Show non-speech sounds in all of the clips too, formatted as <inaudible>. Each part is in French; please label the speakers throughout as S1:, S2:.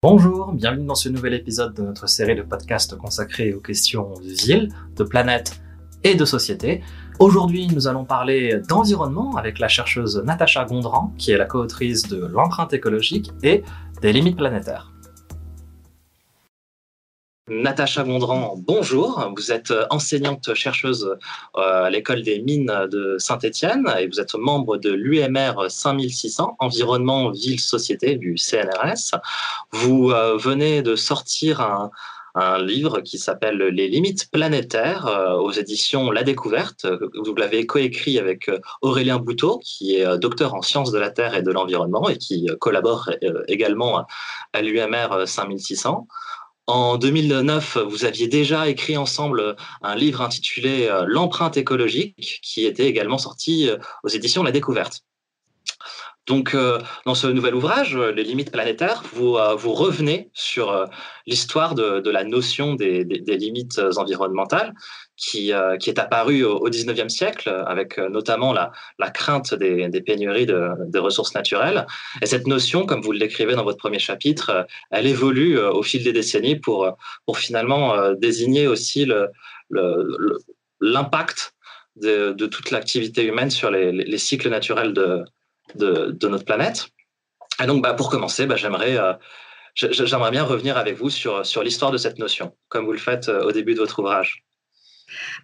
S1: Bonjour, bienvenue dans ce nouvel épisode de notre série de podcasts consacrée aux questions de ville, de planète et de société. Aujourd'hui, nous allons parler d'environnement avec la chercheuse Natacha Gondran, qui est la co-autrice de L'empreinte écologique et des limites planétaires. Natacha Gondran, bonjour. Vous êtes enseignante chercheuse euh, à l'école des mines de Saint-Étienne et vous êtes membre de l'UMR 5600, Environnement, Ville, Société du CNRS. Vous euh, venez de sortir un, livre qui s'appelle Les limites planétaires euh, aux éditions La Découverte. Vous l'avez coécrit avec Aurélien Bouteau, qui est docteur en sciences de la Terre et de l'environnement et qui collabore également à l'UMR 5600. En 2009, vous aviez déjà écrit ensemble un livre intitulé euh, L'empreinte écologique, qui était également sorti euh, aux éditions La Découverte. Donc, euh, dans ce nouvel ouvrage, Les limites planétaires, vous, vous revenez sur l'histoire de, la notion des, limites environnementales qui, est apparue au, XIXe siècle, avec notamment la, crainte des, pénuries de, ressources naturelles. Et cette notion, comme vous le décrivez dans votre premier chapitre, elle évolue au fil des décennies pour, finalement désigner aussi l'impact de, toute l'activité humaine sur les cycles naturels de, de, notre planète. Et donc, bah, pour commencer, bah, j'aimerais euh, j'aimerais bien revenir avec vous sur, sur l'histoire de cette notion, comme vous le faites euh, au début de votre ouvrage.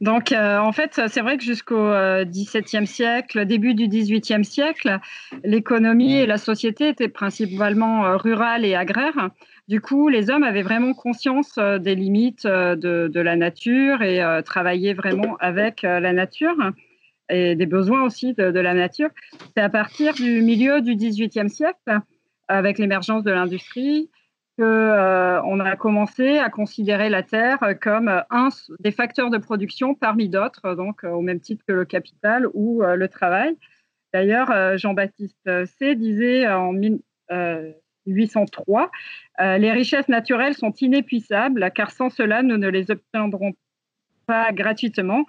S2: Donc, euh, en fait, c'est vrai que jusqu'au XVIIe siècle, début du XVIIIe siècle, l'économie et la société étaient principalement rurales et agraires. Du coup, les hommes avaient vraiment conscience des limites de la nature et travaillaient vraiment avec la nature et des besoins aussi de, la nature. C'est à partir du milieu du XVIIIe siècle, avec l'émergence de l'industrie, qu'on euh, a commencé à considérer la terre comme un des facteurs de production parmi d'autres, donc au même titre que le capital ou euh, le travail. D'ailleurs, euh, Jean-Baptiste C disait en 1803 Les richesses naturelles sont inépuisables, car sans cela, nous ne les obtiendrons pas gratuitement.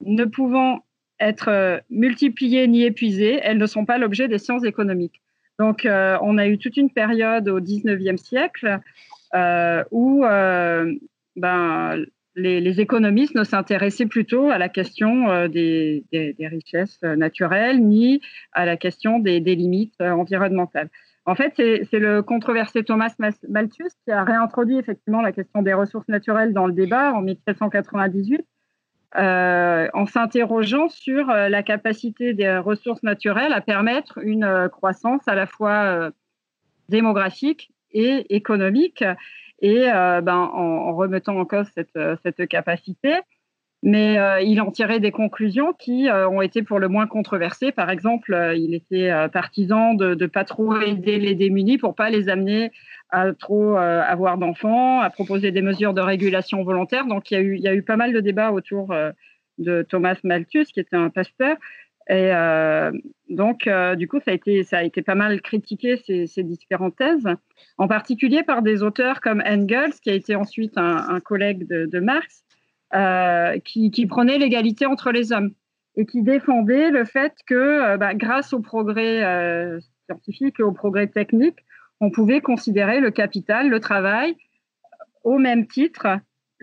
S2: Ne pouvant être euh, multipliées ni épuisées, elles ne sont pas l'objet des sciences économiques. Donc, euh, on a eu toute une période au 19e siècle euh, où ben, les, économistes ne s'intéressaient plutôt à la question des, richesses naturelles ni à la question des, des limites environnementales. En fait, c'est le controversé Thomas Malthus qui a réintroduit effectivement la question des ressources naturelles dans le débat en 1798 euh, en s'interrogeant sur euh, la capacité des ressources naturelles à permettre une euh, croissance à la fois démographique et économique, et ben, en, remettant en cause cette, capacité. Mais il en tirait des conclusions qui ont été pour le moins controversées. Par exemple, il était partisan de ne pas trop aider les démunis pour pas les amener à trop euh, avoir d'enfants, à proposer des mesures de régulation volontaire. Donc, il y a eu, il y a eu pas mal de débats autour euh, de Thomas Malthus, qui était un pasteur. Et euh, donc, du coup, ça a, été, ça a été pas mal critiqué, ces, différentes thèses, en particulier par des auteurs comme Engels, qui a été ensuite un, collègue de, Marx, qui, qui, prenait l'égalité entre les hommes et qui défendait le fait que, bah, grâce au progrès scientifique et au progrès technique, on pouvait considérer le capital, le travail, au même titre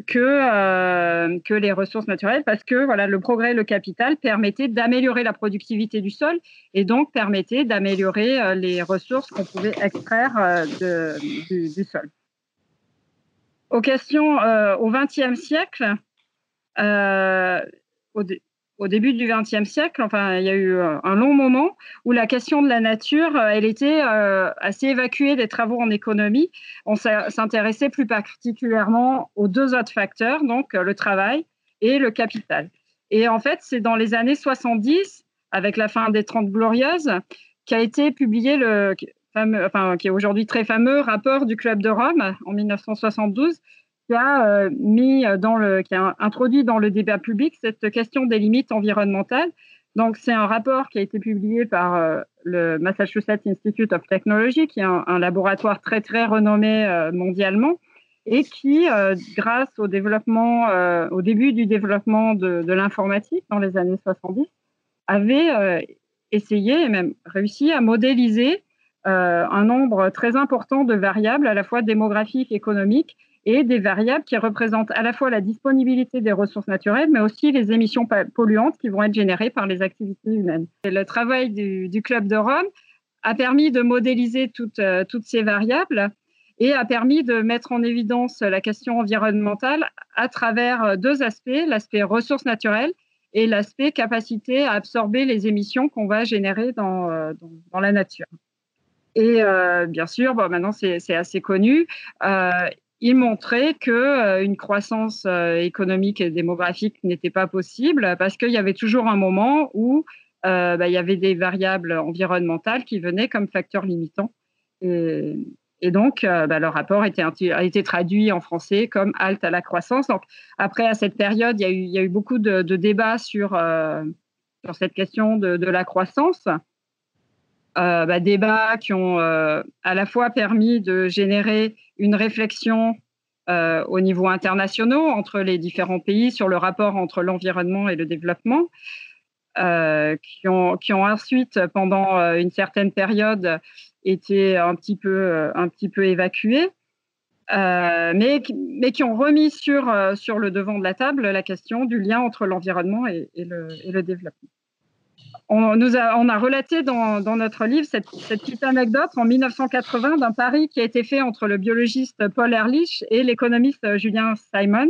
S2: que, euh, les ressources naturelles, parce que voilà, le progrès, le capital permettait d'améliorer la productivité du sol et donc permettait d'améliorer euh, les ressources qu'on pouvait extraire euh, du, sol. Aux questions au XXe siècle, au, au début du XXe siècle, enfin, il y a eu euh, un long moment où la question de la nature, euh, elle était euh, assez évacuée des travaux en économie. On s'intéressait plus particulièrement aux deux autres facteurs, donc le travail et le capital. Et en fait, c'est dans les années 70, avec la fin des Trente Glorieuses, qu'a été publié le enfin, qui est aujourd'hui très fameux rapport du Club de Rome en 1972 qui a euh, mis dans le, qui a introduit dans le débat public cette question des limites environnementales. Donc, c'est un rapport qui a été publié par euh, le Massachusetts Institute of Technology, qui est un, laboratoire très, très renommé euh, mondialement et qui, grâce au développement, au début du développement de, de l'informatique dans les années 70, avait essayé et même réussi à modéliser un nombre très important de variables, à la fois démographiques, économiques, et des variables qui représentent à la fois la disponibilité des ressources naturelles, mais aussi les émissions polluantes qui vont être générées par les activités humaines. le travail du, Club de Rome a permis de modéliser toutes, euh, toutes ces variables et a permis de mettre en évidence la question environnementale à travers euh, deux aspects, l'aspect ressources naturelles et l'aspect capacité à absorber les émissions qu'on va générer dans, euh, la nature. Et bien sûr, bon, maintenant c'est assez connu, il montrait que euh, une croissance euh, économique et démographique n'était pas possible parce qu'il y avait toujours un moment où euh, bah, il y avait des variables environnementales qui venaient comme facteurs limitants. Et, donc, bah, le rapport a été traduit en français comme halte à la croissance. Après, à cette période, il y a eu, beaucoup de, débats sur, cette question de, la croissance. Bah, débats qui ont à la fois permis de générer une réflexion euh, au niveau international entre les différents pays sur le rapport entre l'environnement et le développement, euh, qui, ont, qui, ont, ensuite, pendant euh, une certaine période, été un petit peu, un petit peu mais, mais, qui ont remis sur, sur le devant de la table la question du lien entre l'environnement et, le, et le développement on, nous a, relaté dans, notre livre cette, petite anecdote en 1980 d'un pari qui a été fait entre le biologiste Paul Ehrlich et l'économiste Julien Simon.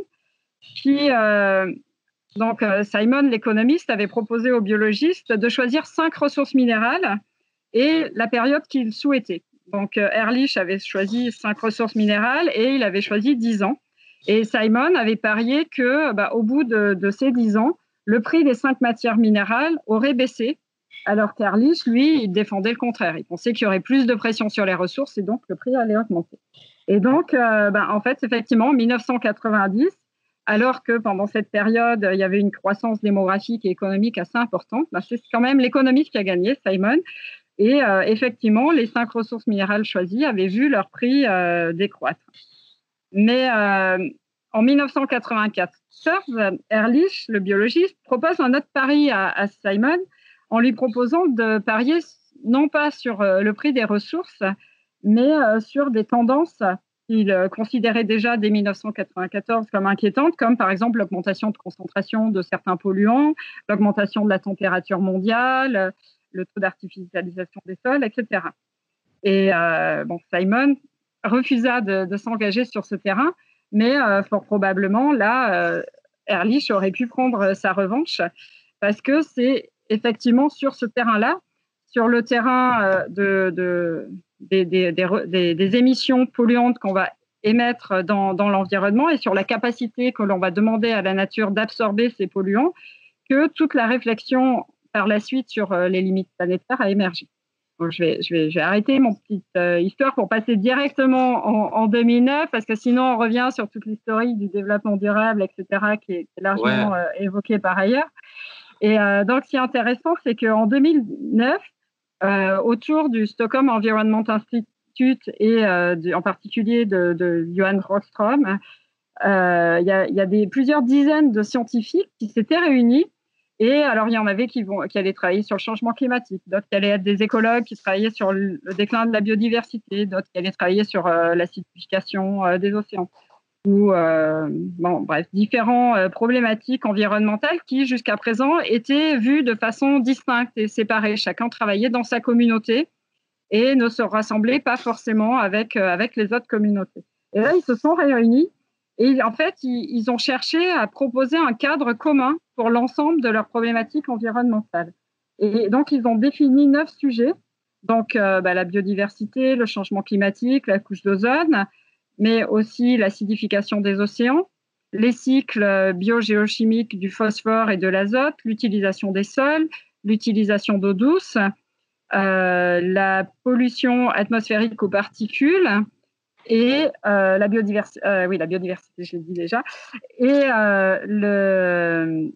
S2: Euh, donc, euh, Simon, l'économiste, avait proposé aux biologistes de choisir cinq ressources minérales et la période qu'il souhaitait. Donc, euh, Ehrlich avait choisi cinq ressources minérales et il avait choisi dix ans. Et Simon avait parié que, bah, au bout de ces dix ans, le prix des cinq matières minérales aurait baissé, alors qu'Arlich, lui, il défendait le contraire. Il pensait qu'il y aurait plus de pression sur les ressources et donc le prix allait augmenter. Et donc, euh, ben, en fait, effectivement, en 1990, alors que pendant cette période, il y avait une croissance démographique et économique assez importante, ben, c'est quand même l'économiste qui a gagné, Simon. Et euh, effectivement, les cinq ressources minérales choisies avaient vu leur prix euh, décroître. Mais en 1994, Ehrlich, le biologiste, propose un autre pari à, Simon en lui proposant de parier non pas sur euh, le prix des ressources, mais euh, sur des tendances qu'il euh, considérait déjà dès 1994 comme inquiétantes, comme par exemple l'augmentation de concentration de certains polluants, l'augmentation de la température mondiale, le taux d'artificialisation des sols, etc. Et Simon refusa de s'engager sur ce terrain, mais euh, fort probablement, là, euh, Ehrlich aurait pu prendre euh, sa revanche parce que c'est effectivement sur ce terrain-là, sur le terrain de, des, émissions polluantes qu'on va émettre dans, l'environnement et sur la capacité que l'on va demander à la nature d'absorber ces polluants, que toute la réflexion par la suite sur les limites planétaires a émergé je, vais, je, vais, je vais arrêter mon petite euh, histoire pour passer directement en, 2009, parce que sinon on revient sur toute l'histoire du développement durable, etc., qui est, largement euh, évoquée par ailleurs. Et euh, donc, ce qui est intéressant, c'est qu'en 2009, autour du Stockholm Environment Institute et en particulier de, de Johan Rockström, il y a, y a des, plusieurs dizaines de scientifiques qui s'étaient réunis et alors, il y en avait qui, allaient travailler sur le changement climatique, d'autres qui allaient être des écologues qui travaillaient sur le déclin de la biodiversité, d'autres qui allaient travailler sur euh, l'acidification euh, des océans, ou euh, bon, bref, différentes problématiques environnementales qui, jusqu'à présent, étaient vues de façon distincte et séparée. Chacun travaillait dans sa communauté et ne se rassemblait pas forcément avec, avec les autres communautés. Et là, ils se sont réunis et en fait, ils, ont cherché à proposer un cadre commun pour l'ensemble de leurs problématiques environnementales. Et donc, ils ont défini neuf sujets. Donc, euh, bah, la biodiversité, le changement climatique, la couche d'ozone, mais aussi l'acidification des océans, les cycles biogéochimiques du phosphore et de l'azote, l'utilisation des sols, l'utilisation d'eau douce, euh, la pollution atmosphérique aux particules, et euh, la biodiversité, euh, oui, la biodiversité, je l'ai dit déjà. Et euh, le,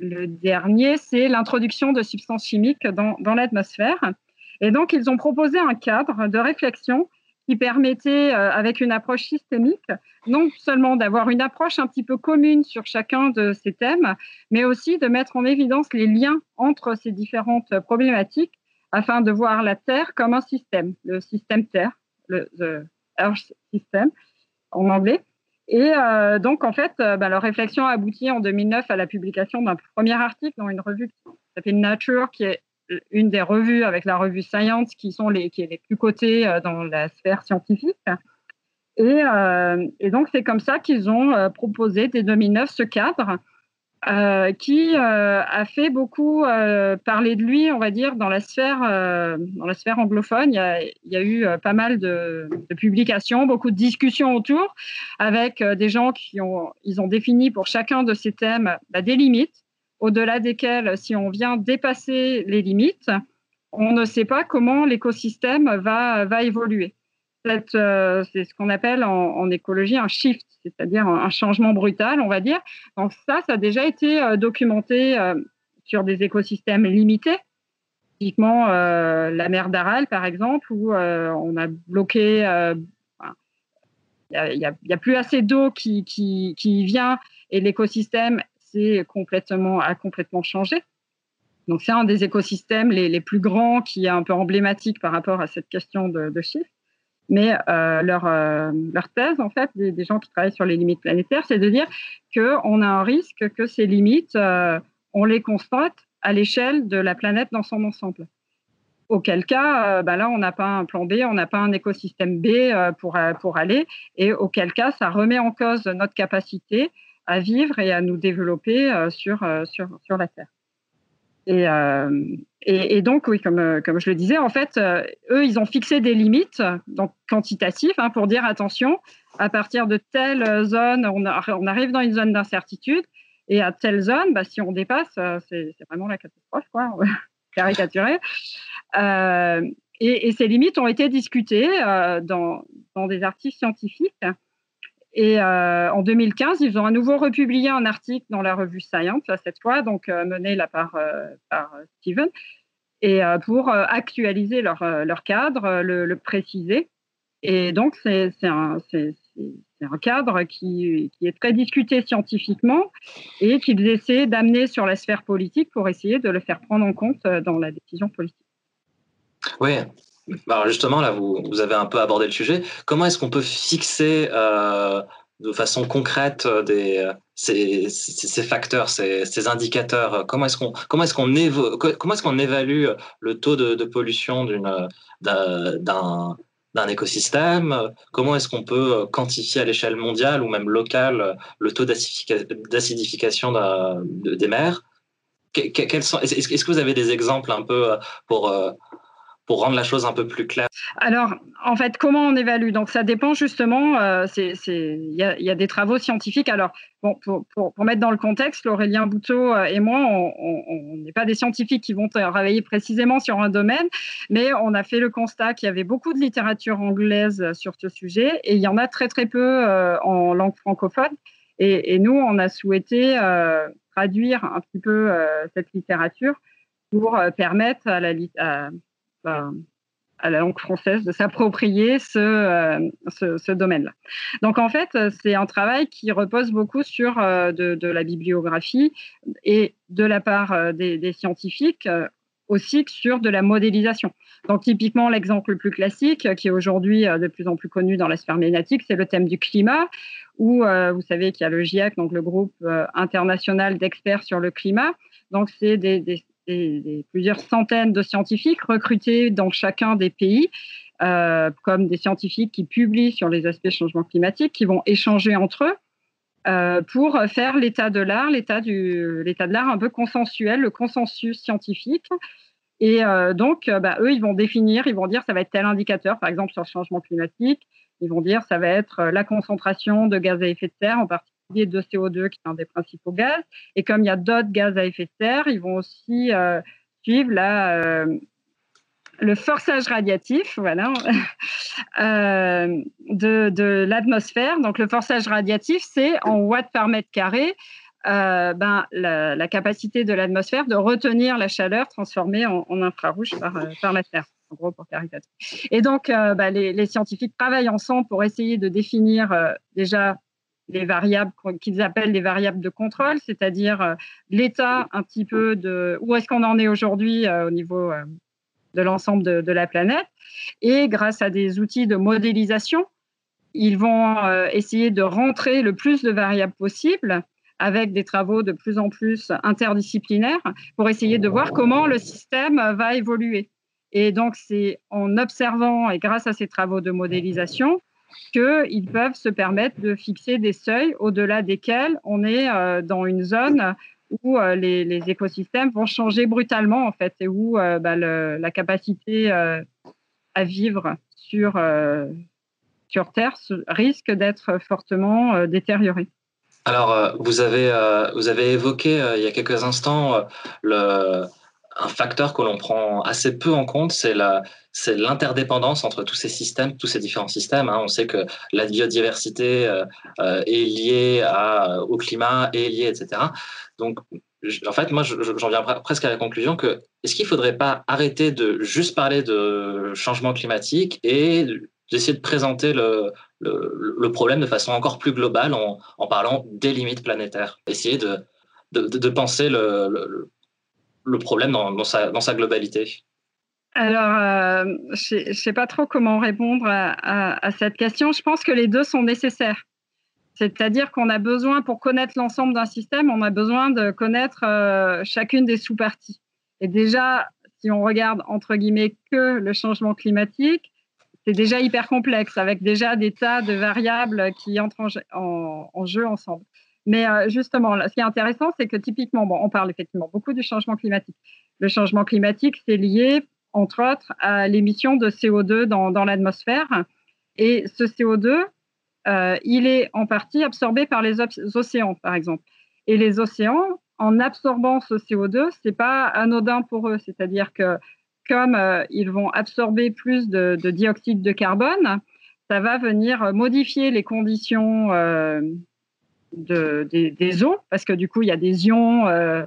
S2: le, dernier, c'est l'introduction de substances chimiques dans, dans l'atmosphère. Et donc, ils ont proposé un cadre de réflexion qui permettait, avec une approche systémique, non seulement d'avoir une approche un petit peu commune sur chacun de ces thèmes, mais aussi de mettre en évidence les liens entre ces différentes problématiques afin de voir la Terre comme un système, le système Terre, le Earth en anglais. Et euh, donc, en fait, euh, bah, leur réflexion a abouti en 2009 à la publication d'un premier article dans une revue qui s'appelle Nature, qui est une des revues avec la revue Science, qui, sont les, qui est les plus cotées euh, dans la sphère scientifique. Et, et donc, c'est comme ça qu'ils ont proposé dès 2009 ce cadre euh, qui euh, a fait beaucoup euh, parler de lui, on va dire, dans la sphère, dans la sphère anglophone. Il y a, eu pas mal de, publications, beaucoup de discussions autour, avec des gens qui ont, ils ont défini pour chacun de ces thèmes bah, des limites, au-delà desquelles, si on vient dépasser les limites, on ne sait pas comment l'écosystème va, va évoluer. C'est ce qu'on appelle en écologie un shift c'est-à-dire un changement brutal, on va dire. Donc ça, ça a déjà été euh, documenté euh, sur des écosystèmes limités, typiquement euh, la mer d'Aral, par exemple, où on a bloqué, il n'y a, plus assez d'eau qui, vient et l'écosystème complètement, a complètement changé. Donc c'est un des écosystèmes les, plus grands qui est un peu emblématique par rapport à cette question de, de chiffres. Mais euh, leur, euh, leur, thèse, en fait, des, gens qui travaillent sur les limites planétaires, c'est de dire qu'on a un risque que ces limites, euh, on les constate à l'échelle de la planète dans son ensemble. Auquel cas, bah là, on n'a pas un plan B, on n'a pas un écosystème B pour, pour aller, et auquel cas, ça remet en cause notre capacité à vivre et à nous développer sur, sur, sur la Terre. Euh, et, donc, oui, comme, euh, comme je le disais, en fait, euh, eux, ils ont fixé des limites donc quantitatives hein, pour dire attention, à partir de telle zone, on, arrive dans une zone d'incertitude, et à telle zone, bah, si on dépasse, c'est vraiment la catastrophe, quoi, <laughs> caricaturé. Et, et, ces limites ont été discutées dans des articles scientifiques. Et euh, en 2015, ils ont à nouveau republié un article dans la revue Science, cette fois, donc euh, mené là par, euh, par Steven, et pour actualiser leur, cadre, le, préciser. Et donc, c'est un, cadre qui, est très discuté scientifiquement et qu'ils essaient d'amener sur la sphère politique pour essayer de le faire prendre en compte dans la décision politique.
S1: Oui, alors justement, là, vous, avez un peu abordé le sujet. Comment est-ce qu'on peut fixer euh, de façon concrète euh, euh, ces, facteurs, ces, indicateurs Comment est-ce qu'on évalue le taux de, pollution d'un d'un écosystème? Comment est-ce qu'on peut quantifier à l'échelle mondiale ou même locale le taux d'acidification des mers? Est-ce que vous avez des exemples un peu pour pour rendre la chose un peu plus claire
S2: Alors, en fait, comment on évalue? Donc, ça dépend justement. Euh, il y, a des travaux scientifiques. Alors, bon, pour, mettre dans le contexte, Aurélien Bouteau euh, et moi, on n'est pas des scientifiques qui vont travailler précisément sur un domaine, mais on a fait le constat qu'il y avait beaucoup de littérature anglaise sur ce sujet et il y en a très, très peu euh, en langue francophone. Et, nous, on a souhaité traduire un petit peu cette littérature pour permettre à la, à, à la langue française de s'approprier ce, euh, ce, domaine-là. Donc en fait, c'est un travail qui repose beaucoup sur euh, de, la bibliographie et de la part euh, des, scientifiques aussi sur de la modélisation. Donc typiquement, l'exemple le plus classique, qui est aujourd'hui de plus en plus connu dans la sphère médiatique, c'est le thème du climat, où vous savez qu'il y a le GIEC, donc le groupe international d'experts sur le climat. Donc c'est des, plusieurs centaines de scientifiques recrutés dans chacun des pays, euh, comme des scientifiques qui publient sur les aspects changement climatique, qui vont échanger entre eux. Euh, pour faire l'état de l'art, l'état de l'art un peu consensuel, le consensus scientifique. Et euh, donc, bah, eux, ils vont définir, ils vont dire ça va être tel indicateur, par exemple sur le changement climatique. Ils vont dire ça va être la concentration de gaz à effet de serre, en particulier de CO2 qui est un des principaux gaz. Et comme il y a d'autres gaz à effet de serre, ils vont aussi euh, suivre la, euh, le forçage radiatif voilà, <laughs> euh, de, de l'atmosphère. Donc le forçage radiatif, c'est en watts par mètre carré. ben, la, capacité de l'atmosphère de retenir la chaleur transformée en, infrarouge par, par la Terre en gros pour caricaturer. Et donc, ben, les, les, scientifiques travaillent ensemble pour essayer de définir déjà les variables qu'ils appellent les variables de contrôle, c'est-à-dire euh, l'état un petit peu de où est-ce qu'on en est aujourd'hui euh, au niveau euh, de l'ensemble de, la planète. Et grâce à des outils de modélisation, ils vont essayer de rentrer le plus de variables possibles avec des travaux de plus en plus interdisciplinaires pour essayer de voir comment le système va évoluer. Et donc, c'est en observant et grâce à ces travaux de modélisation qu'ils peuvent se permettre de fixer des seuils au-delà desquels on est euh, dans une zone où euh, les, écosystèmes vont changer brutalement, en fait, et où euh, bah, la capacité à vivre sur, sur Terre risque d'être fortement détériorée.
S1: Alors, vous avez, vous avez évoqué il y a quelques instants le, un facteur que l'on prend assez peu en compte, c'est la, c'est l'interdépendance entre tous ces systèmes, tous ces différents systèmes. Hein. On sait que la biodiversité euh, euh, est liée à, au climat, est liée, etc. Donc, en fait, moi, j'en viens presque à la conclusion que est-ce qu'il ne faudrait pas arrêter de juste parler de changement climatique et d'essayer de présenter le, problème de façon encore plus globale en, parlant des limites planétaires? Essayer de, de, penser le problème dans, sa, dans sa, globalité
S2: alors, euh, je ne sais pas trop comment répondre à, cette question. Je pense que les deux sont nécessaires. C'est-à-dire qu'on a besoin, pour connaître l'ensemble d'un système, on a besoin de connaître euh, chacune des sous-parties. Et déjà, si on regarde entre guillemets que le changement climatique, c'est déjà hyper complexe, avec déjà des tas de variables qui entrent en jeu ensemble. Mais euh, justement, ce qui est intéressant, c'est que typiquement, bon, on parle effectivement beaucoup du changement climatique. Le changement climatique, c'est lié, entre autres, à l'émission de CO2 dans, l'atmosphère. Et ce CO2, euh, il est en partie absorbé par les océans, par exemple. Et les océans, en absorbant ce CO2, c'est pas anodin pour eux. C'est-à-dire que comme euh, ils vont absorber plus de, de, dioxyde de carbone, ça va venir modifier les conditions de, des, eaux, parce que du coup, il y a des ions euh,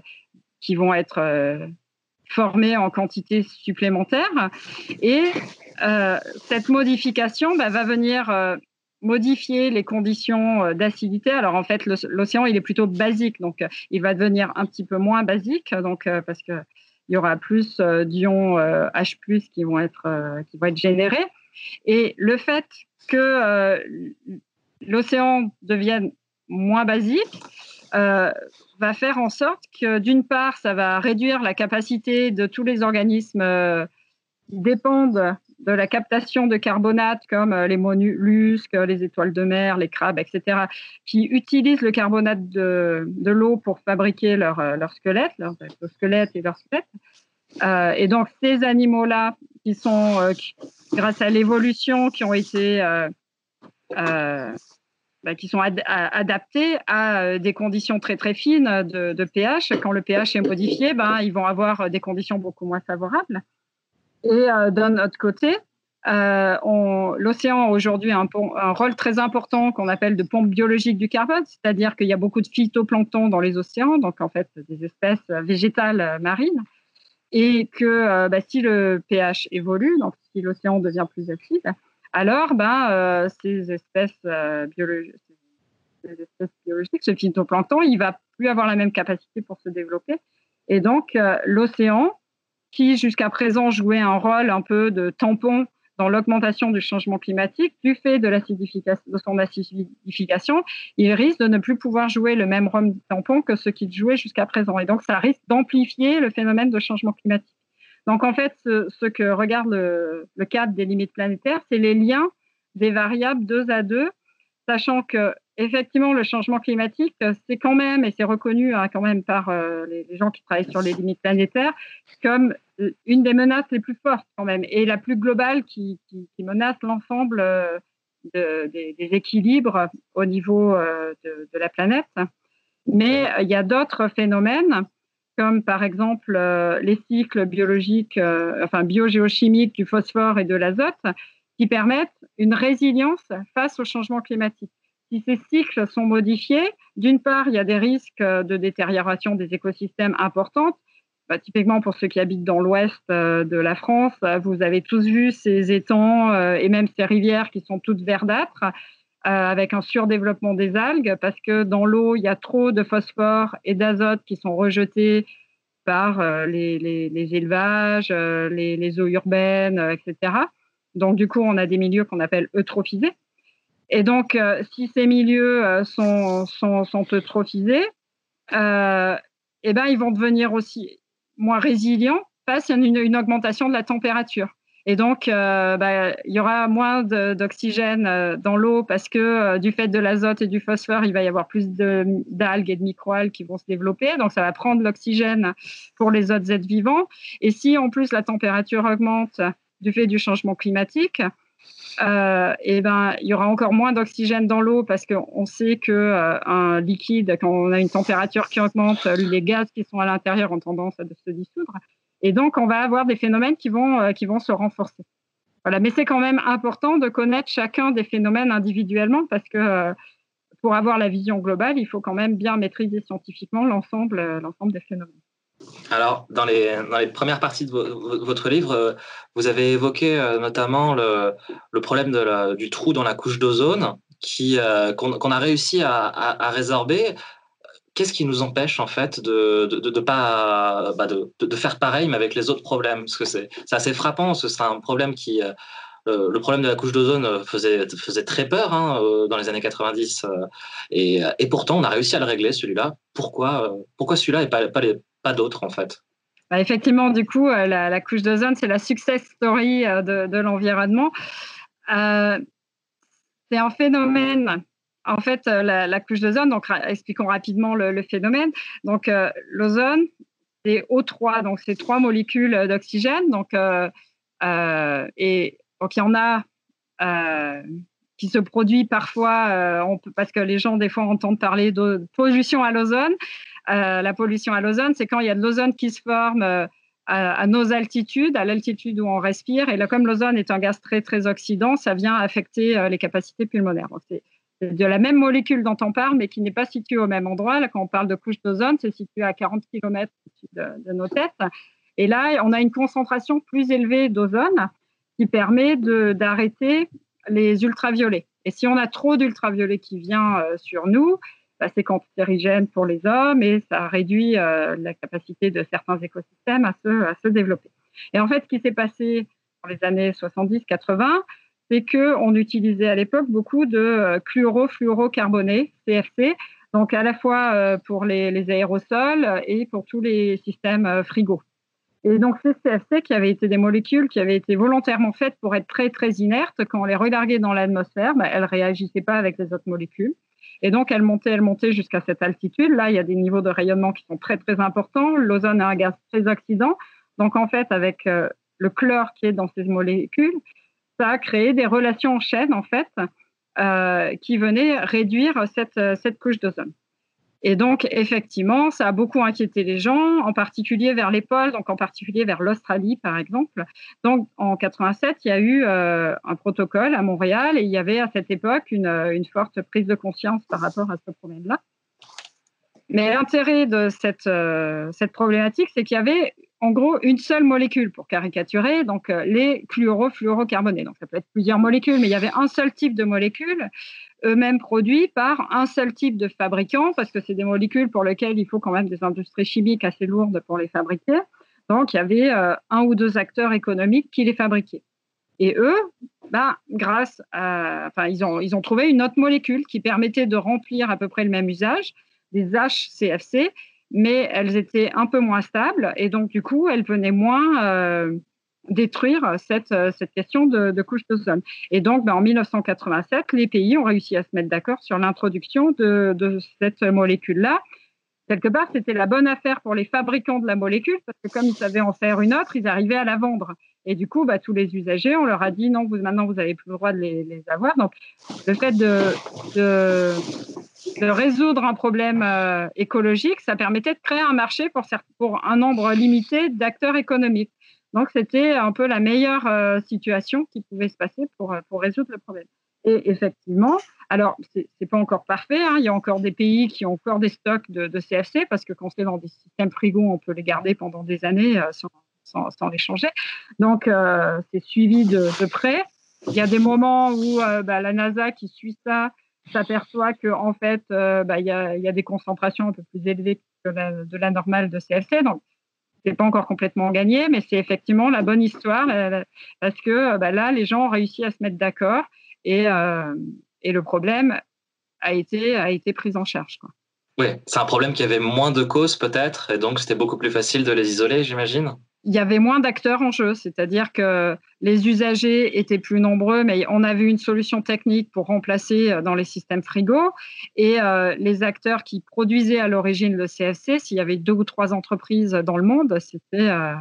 S2: qui vont être euh, formés en quantité supplémentaire. Et euh, cette modification bah, va venir modifier les conditions d'acidité. Alors en fait, l'océan, il est plutôt basique, donc il va devenir un petit peu moins basique, donc parce que il y aura plus d'ions H+ qui vont qui vont être générés. Et le fait que l'océan devienne moins basique, euh, va faire en sorte que d'une part, ça va réduire la capacité de tous les organismes euh, qui dépendent de la captation de carbonate, comme euh, les mollusques, les étoiles de mer, les crabes, etc., qui utilisent le carbonate de, de l'eau pour fabriquer leur, leur squelette, leur, squelette et leur squelette. et donc, ces animaux-là, qui sont, grâce à l'évolution, qui ont été bah, qui sont adaptés à euh, des conditions très très fines de, pH. Quand le pH est modifié, ben, ils vont avoir euh, des conditions beaucoup moins favorables. Et euh, d'un autre côté, l'océan a aujourd'hui un, un, rôle très important qu'on appelle de pompe biologique du carbone, c'est-à-dire qu'il y a beaucoup de phytoplancton dans les océans, donc en fait des espèces végétales marines, et que bah, si le pH évolue, donc si l'océan devient plus acide, alors ben, euh, ces, espèces, euh, biologiques, ces espèces biologiques, ce phytoplancton, il va plus avoir la même capacité pour se développer. Et donc, euh, l'océan, qui jusqu'à présent jouait un rôle un peu de tampon dans l'augmentation du changement climatique, du fait de, de son acidification, il risque de ne plus pouvoir jouer le même rôle tampon que ce qu'il jouait jusqu'à présent. Et donc, ça risque d'amplifier le phénomène de changement climatique. Donc en fait, ce, que regarde le, cadre des limites planétaires, c'est les liens des variables deux à deux, sachant que effectivement le changement climatique, c'est quand même et c'est reconnu hein, quand même par euh, les, gens qui travaillent sur les limites planétaires comme euh, une des menaces les plus fortes quand même et la plus globale qui, menace l'ensemble euh, des, équilibres au niveau de, la planète. Mais il y a d'autres phénomènes comme par exemple euh, les cycles biologiques, euh, enfin biogéochimiques du phosphore et de l'azote, qui permettent une résilience face au changement climatique. Si ces cycles sont modifiés, d'une part, il y a des risques de détérioration des écosystèmes importantes. Bah, typiquement, pour ceux qui habitent dans l'ouest euh, de la France, vous avez tous vu ces étangs et même ces rivières qui sont toutes verdâtres. Avec un surdéveloppement des algues parce que dans l'eau, il y a trop de phosphore et d'azote qui sont rejetés par les, les, élevages, les, les, eaux urbaines, etc. Donc, du coup, on a des milieux qu'on appelle eutrophisés. Et donc, si ces milieux sont, eutrophisés, eh ben, ils vont devenir aussi moins résilients face à une augmentation de la température. Et donc, euh, bah, il y aura moins d'oxygène euh, dans l'eau parce que euh, du fait de l'azote et du phosphore, il va y avoir plus d'algues et de microalgues qui vont se développer. Donc, ça va prendre l'oxygène pour les autres êtres vivants. Et si en plus la température augmente du fait du changement climatique, et ben, il y aura encore moins d'oxygène dans l'eau parce qu'on sait que un liquide, quand on a une température qui augmente, les gaz qui sont à l'intérieur ont tendance à se dissoudre. Et donc, on va avoir des phénomènes qui vont, euh, qui vont se renforcer. Voilà. Mais c'est quand même important de connaître chacun des phénomènes individuellement parce que euh, pour avoir la vision globale, il faut quand même bien maîtriser scientifiquement l'ensemble, euh, l'ensemble des phénomènes.
S1: Alors, dans les, dans les, premières parties de, votre livre, vous avez évoqué notamment le, le problème du trou dans la couche d'ozone qu'on, a réussi à, à résorber qu'est-ce qui nous empêche en fait de de, de, pas bah de, de, faire pareil mais avec les autres problèmes? Parce que c'est assez frappant que c'est un problème qui euh, le problème de la couche d'ozone faisait, faisait très peur hein, euh, dans les années 90 euh, et, et, pourtant on a réussi à le régler celui-là. Pourquoi, pourquoi celui-là et pas, pas, pas d'autres en fait?
S2: Bah effectivement, du coup, la, couche d'ozone, c'est la success story de, l'environnement. Euh, c'est un phénomène en fait, euh, la, couche d'ozone, donc expliquons rapidement le, phénomène. Donc, euh, l'ozone, c'est O3, donc c'est trois molécules d'oxygène. Donc, euh, donc il y en a qui se produit parfois, parce que les gens des fois entendent parler de pollution à l'ozone. la pollution à l'ozone, c'est quand il y a de l'ozone qui se forme à, nos altitudes, à l'altitude où on respire. Et là, comme l'ozone est un gaz très très oxydant, ça vient affecter les capacités pulmonaires. De la même molécule dont on parle, mais qui n'est pas située au même endroit. Quand on parle de couche d'ozone, c'est situé à 40 km de, de, nos têtes. Et là, on a une concentration plus élevée d'ozone qui permet d'arrêter les ultraviolets. Et si on a trop d'ultraviolets qui vient euh, sur nous, bah, c'est cancérigène pour les hommes et ça réduit euh, la capacité de certains écosystèmes à se, à se développer. Et en fait, ce qui s'est passé dans les années 70-80, c'est qu'on utilisait à l'époque beaucoup de euh, chlorofluorocarboné, CFC, donc à la fois euh, pour les, aérosols et pour tous les systèmes euh, frigo. Et donc ces CFC qui avaient été des molécules qui avaient été volontairement faites pour être très très inertes, quand on les relarguait dans l'atmosphère, bah, elles réagissaient pas avec les autres molécules. Et donc elles montaient, elles montaient jusqu'à cette altitude. Là, il y a des niveaux de rayonnement qui sont très très importants. L'ozone est un gaz très oxydant. Donc en fait, avec le chlore qui est dans ces molécules, ça a créé des relations en chaîne, en fait, euh, qui venaient réduire cette, cette couche d'ozone. Et donc, effectivement, ça a beaucoup inquiété les gens, en particulier vers les pôles, donc en particulier vers l'Australie, par exemple. Donc, en 87, il y a eu euh, un protocole à Montréal et il y avait à cette époque une, une forte prise de conscience par rapport à ce problème-là. Mais l'intérêt de cette, euh, cette problématique, c'est qu'il y avait en gros une seule molécule pour caricaturer, donc euh, les chlorofluorocarbonés. Donc ça peut être plusieurs molécules, mais il y avait un seul type de molécules, eux-mêmes produits par un seul type de fabricant, parce que c'est des molécules pour lesquelles il faut quand même des industries chimiques assez lourdes pour les fabriquer. Donc il y avait euh, un ou deux acteurs économiques qui les fabriquaient. Et eux, ben, grâce à, enfin, ils ont, ils ont trouvé une autre molécule qui permettait de remplir à peu près le même usage, des HCFC, mais elles étaient un peu moins stables et donc du coup, elles venaient moins euh, détruire cette, euh, cette question de, de couche d'ozone. Et donc, ben, en 1987, les pays ont réussi à se mettre d'accord sur l'introduction de, de cette molécule-là. Quelque part, c'était la bonne affaire pour les fabricants de la molécule parce que comme ils savaient en faire une autre, ils arrivaient à la vendre. Et du coup, bah, tous les usagers, on leur a dit non, vous, maintenant vous n'avez plus le droit de les, avoir. Donc, le fait de, de résoudre un problème euh, écologique, ça permettait de créer un marché pour, pour un nombre limité d'acteurs économiques. Donc, c'était un peu la meilleure euh, situation qui pouvait se passer pour, euh, pour résoudre le problème. Et effectivement, alors, ce n'est pas encore parfait. Hein, il y a encore des pays qui ont encore des stocks de, de CFC parce que quand c'est dans des systèmes frigo, on peut les garder pendant des années sans, sans, sans, les changer. Donc, c'est suivi de, près. Il y a des moments où bah, la NASA qui suit ça s'aperçoit qu'en en fait, euh, bah, il y, a, des concentrations un peu plus élevées que la, de la normale de CFC. Donc, c'est pas encore complètement gagné, mais c'est effectivement la bonne histoire parce que bah, là, les gens ont réussi à se mettre d'accord et, et le problème a été, a été pris en charge.
S1: Oui, c'est un problème qui avait moins de causes peut-être, et donc c'était beaucoup plus facile de les isoler, j'imagine?
S2: Il y avait moins d'acteurs en jeu, c'est-à-dire que les usagers étaient plus nombreux, mais on avait une solution technique pour remplacer euh, dans les systèmes frigo. Et euh, les acteurs qui produisaient à l'origine le CFC, s'il y avait deux ou trois entreprises dans le monde, c'était, euh,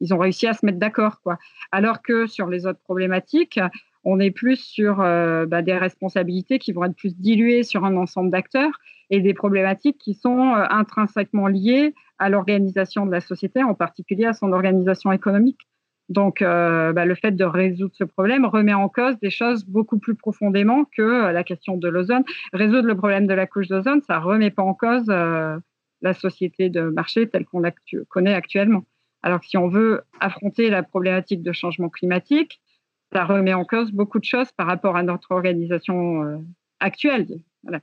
S2: ils ont réussi à se mettre d'accord, quoi. Alors que sur les autres problématiques, on est plus sur bah, des responsabilités qui vont être plus diluées sur un ensemble d'acteurs et des problématiques qui sont intrinsèquement liées à l'organisation de la société, en particulier à son organisation économique. Donc, euh, bah, le fait de résoudre ce problème remet en cause des choses beaucoup plus profondément que euh, la question de l'ozone. Résoudre le problème de la couche d'ozone, ça ne remet pas en cause euh, la société de marché telle qu'on la connaît actuellement. Alors que si on veut affronter la problématique de changement climatique, ça remet en cause beaucoup de choses par rapport à notre organisation actuelle. Voilà.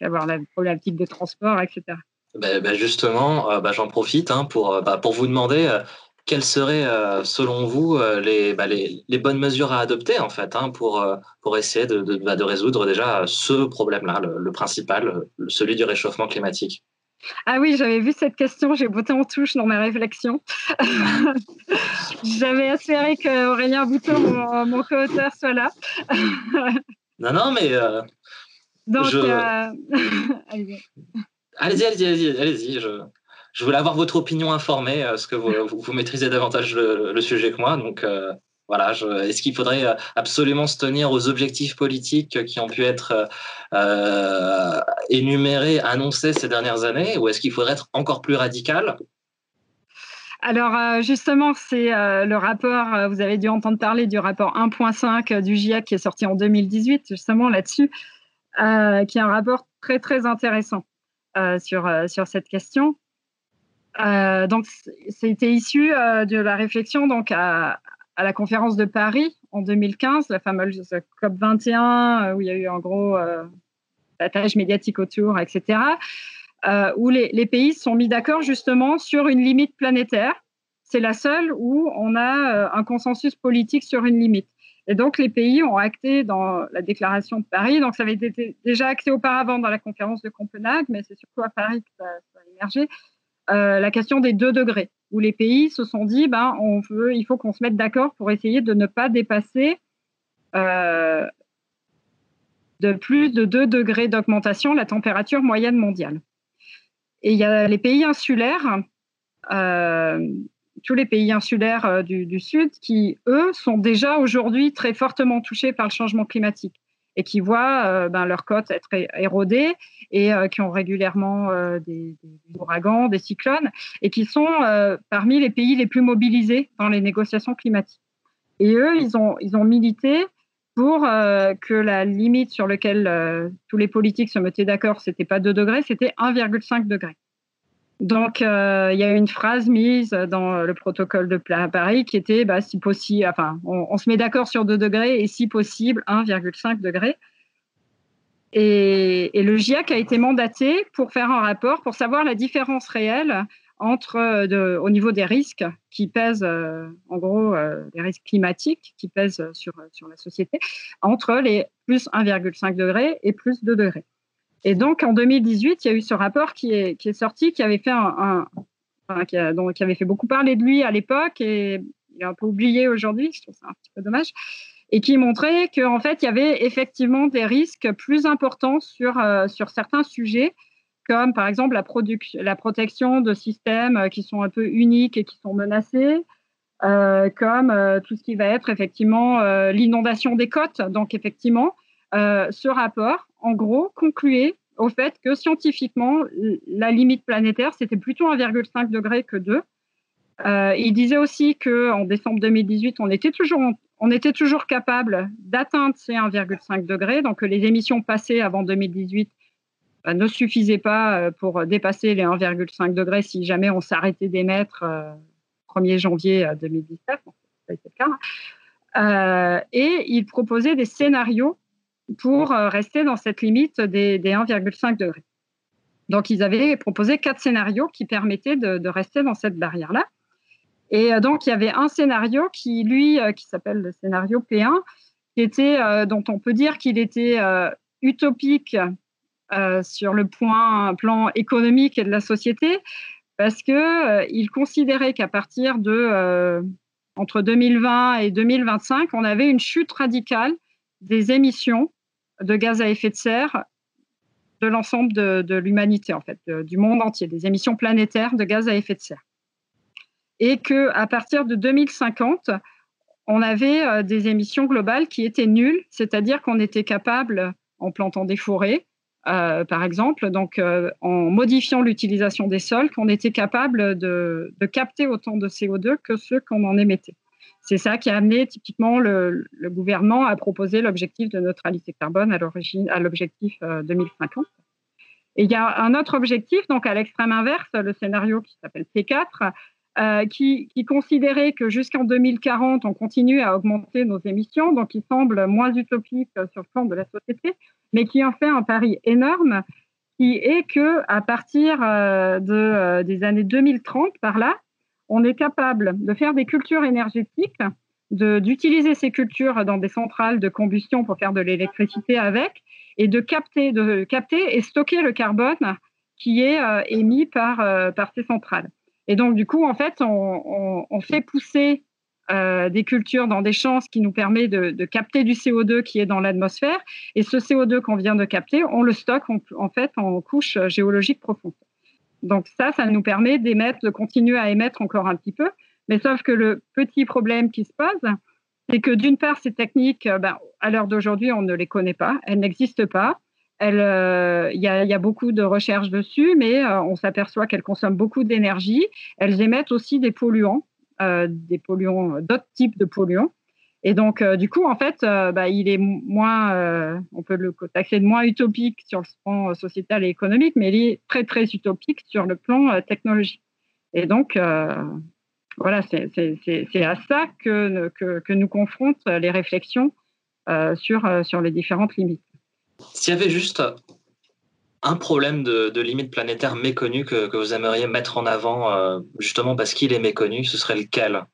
S2: Avoir la problématique de transport, etc.
S1: Ben, ben justement, euh, ben, j'en profite hein, pour, euh, bah, pour vous demander euh, quelles seraient, selon vous, les, les, les, bonnes mesures à adopter en fait, hein, pour, pour essayer de, de, de, résoudre déjà ce problème-là, le, principal, celui du réchauffement climatique.
S2: Ah oui, j'avais vu cette question, j'ai botté en touche dans mes réflexions. <laughs> j'avais espéré qu'Aurélien Bouton, mon, mon co-auteur, soit là.
S1: non, non, mais.
S2: Donc, je... <laughs>
S1: Allez-y, allez-y, allez-y. je, voulais avoir votre opinion informée, parce que vous, maîtrisez davantage le, sujet que moi. Donc euh, voilà, est-ce qu'il faudrait euh, absolument se tenir aux objectifs politiques qui ont pu être euh, énumérés, annoncés ces dernières années, ou est-ce qu'il faudrait être encore plus radical?
S2: Alors justement, c'est le rapport, vous avez dû entendre parler du rapport 1.5 du GIEC qui est sorti en 2018, justement là-dessus, qui est un rapport très très intéressant. Euh, sur, euh, sur cette question. Euh, donc, c'était issu de la réflexion donc, à, la conférence de Paris en 2015, la fameuse COP 21, où il y a eu en gros tâche médiatique autour, etc., où les, les, pays sont mis d'accord justement sur une limite planétaire. C'est la seule où on a un consensus politique sur une limite. Et donc, les pays ont acté dans la déclaration de Paris. Donc, ça avait été déjà acté auparavant dans la conférence de Copenhague, mais c'est surtout à Paris que ça, a émergé. Euh, la question des deux degrés, où les pays se sont dit, ben, on veut, il faut qu'on se mette d'accord pour essayer de ne pas dépasser euh, de plus de 2 degrés d'augmentation la température moyenne mondiale. Et il y a les pays insulaires euh, tous les pays insulaires euh, du, Sud qui, eux, sont déjà aujourd'hui très fortement touchés par le changement climatique et qui voient euh, ben, leurs côtes être érodées et euh, qui ont régulièrement des, ouragans, des cyclones, et qui sont parmi les pays les plus mobilisés dans les négociations climatiques. Et eux, ils ont, ils ont milité pour que la limite sur laquelle tous les politiques se mettaient d'accord, c'était pas 2 degrés, c'était 1,5 degré. Donc, euh, il y a une phrase mise dans le protocole de Paris qui était, bah, si possible, on, se met d'accord sur 2 degrés et si possible 1,5 degré. Et, le GIEC a été mandaté pour faire un rapport pour savoir la différence réelle entre, au niveau des risques qui pèsent, euh, en gros, euh, les risques climatiques qui pèsent sur, sur la société, entre les plus 1,5 degré et plus 2 degrés. Et donc, en 2018, il y a eu ce rapport qui est, sorti, qui avait fait un, qui, donc, qui, avait fait beaucoup parler de lui à l'époque et il est un peu oublié aujourd'hui. Je trouve ça un petit peu dommage. Et qui montrait qu'en fait, il y avait effectivement des risques plus importants sur, euh, sur certains sujets, comme par exemple la, la protection de systèmes euh, qui sont un peu uniques et qui sont menacés, euh, comme tout ce qui va être effectivement l'inondation des côtes. Donc, effectivement, ce rapport en gros, concluait au fait que scientifiquement, la limite planétaire, c'était plutôt 1,5 degré que 2. Euh, il disait aussi qu'en décembre 2018, on était toujours, on était toujours capable d'atteindre ces 1,5 degrés, donc les émissions passées avant 2018 bah, ne suffisaient pas euh, pour dépasser les 1,5 degrés si jamais on s'arrêtait d'émettre euh, 1er janvier 2017. ça a été le. Hein. et il proposait des scénarios pour euh, rester dans cette limite des, 1,5 degrés. Donc, ils avaient proposé quatre scénarios qui permettaient de, rester dans cette barrière-là. Et donc, il y avait un scénario qui, lui, qui s'appelle le scénario P1, qui était, dont on peut dire qu'il était utopique sur le point, plan économique et de la société, parce qu'il considérait qu'à partir de entre 2020 et 2025, on avait une chute radicale des émissions de gaz à effet de serre de l'ensemble de, l'humanité, en fait, du monde entier, des émissions planétaires de gaz à effet de serre. Et qu'à partir de 2050, on avait euh, des émissions globales qui étaient nulles, c'est-à-dire qu'on était capable, en plantant des forêts, euh, par exemple, donc euh, en modifiant l'utilisation des sols, qu'on était capable de, capter autant de CO2 que ce qu'on en émettait. C'est ça qui a amené typiquement le, gouvernement à proposer l'objectif de neutralité carbone à l'origine, à l'objectif 2050. Euh, Et il y a un autre objectif, donc à l'extrême inverse, le scénario qui s'appelle P4, euh, qui, considérait que jusqu'en 2040, on continue à augmenter nos émissions, donc il semble moins utopique sur le plan de la société, mais qui en fait un pari énorme, qui est que à partir euh, de, des années 2030, par là, on est capable de faire des cultures énergétiques, d'utiliser ces cultures dans des centrales de combustion pour faire de l'électricité avec, et de capter, de capter et stocker le carbone qui est euh, émis par, euh, par ces centrales. Et donc, du coup, en fait, on, fait pousser euh, des cultures dans des champs, ce qui nous permet de, capter du CO2 qui est dans l'atmosphère. Et ce CO2 qu'on vient de capter, on le stocke en fait en couche géologique profonde. Donc ça, ça nous permet d'émettre, de continuer à émettre encore un petit peu. Mais sauf que le petit problème qui se pose, c'est que d'une part, ces techniques, euh, ben, à l'heure d'aujourd'hui, on ne les connaît pas, elles n'existent pas. Euh, il y, a beaucoup de recherches dessus, mais euh, on s'aperçoit qu'elles consomment beaucoup d'énergie. Elles émettent aussi des polluants, des polluants, d'autres types de polluants. Et donc, euh, du coup, en fait, euh, bah, il est moins, euh, on peut le taxer de moins utopique sur le plan sociétal et économique, mais il est très, très utopique sur le plan technologique. Et donc, voilà, c'est à ça que, nous confrontent les réflexions sur, les différentes limites.
S1: S'il y avait juste un problème de, de limite planétaire méconnu que, vous aimeriez mettre en avant, justement parce qu'il est méconnu, ce serait lequel?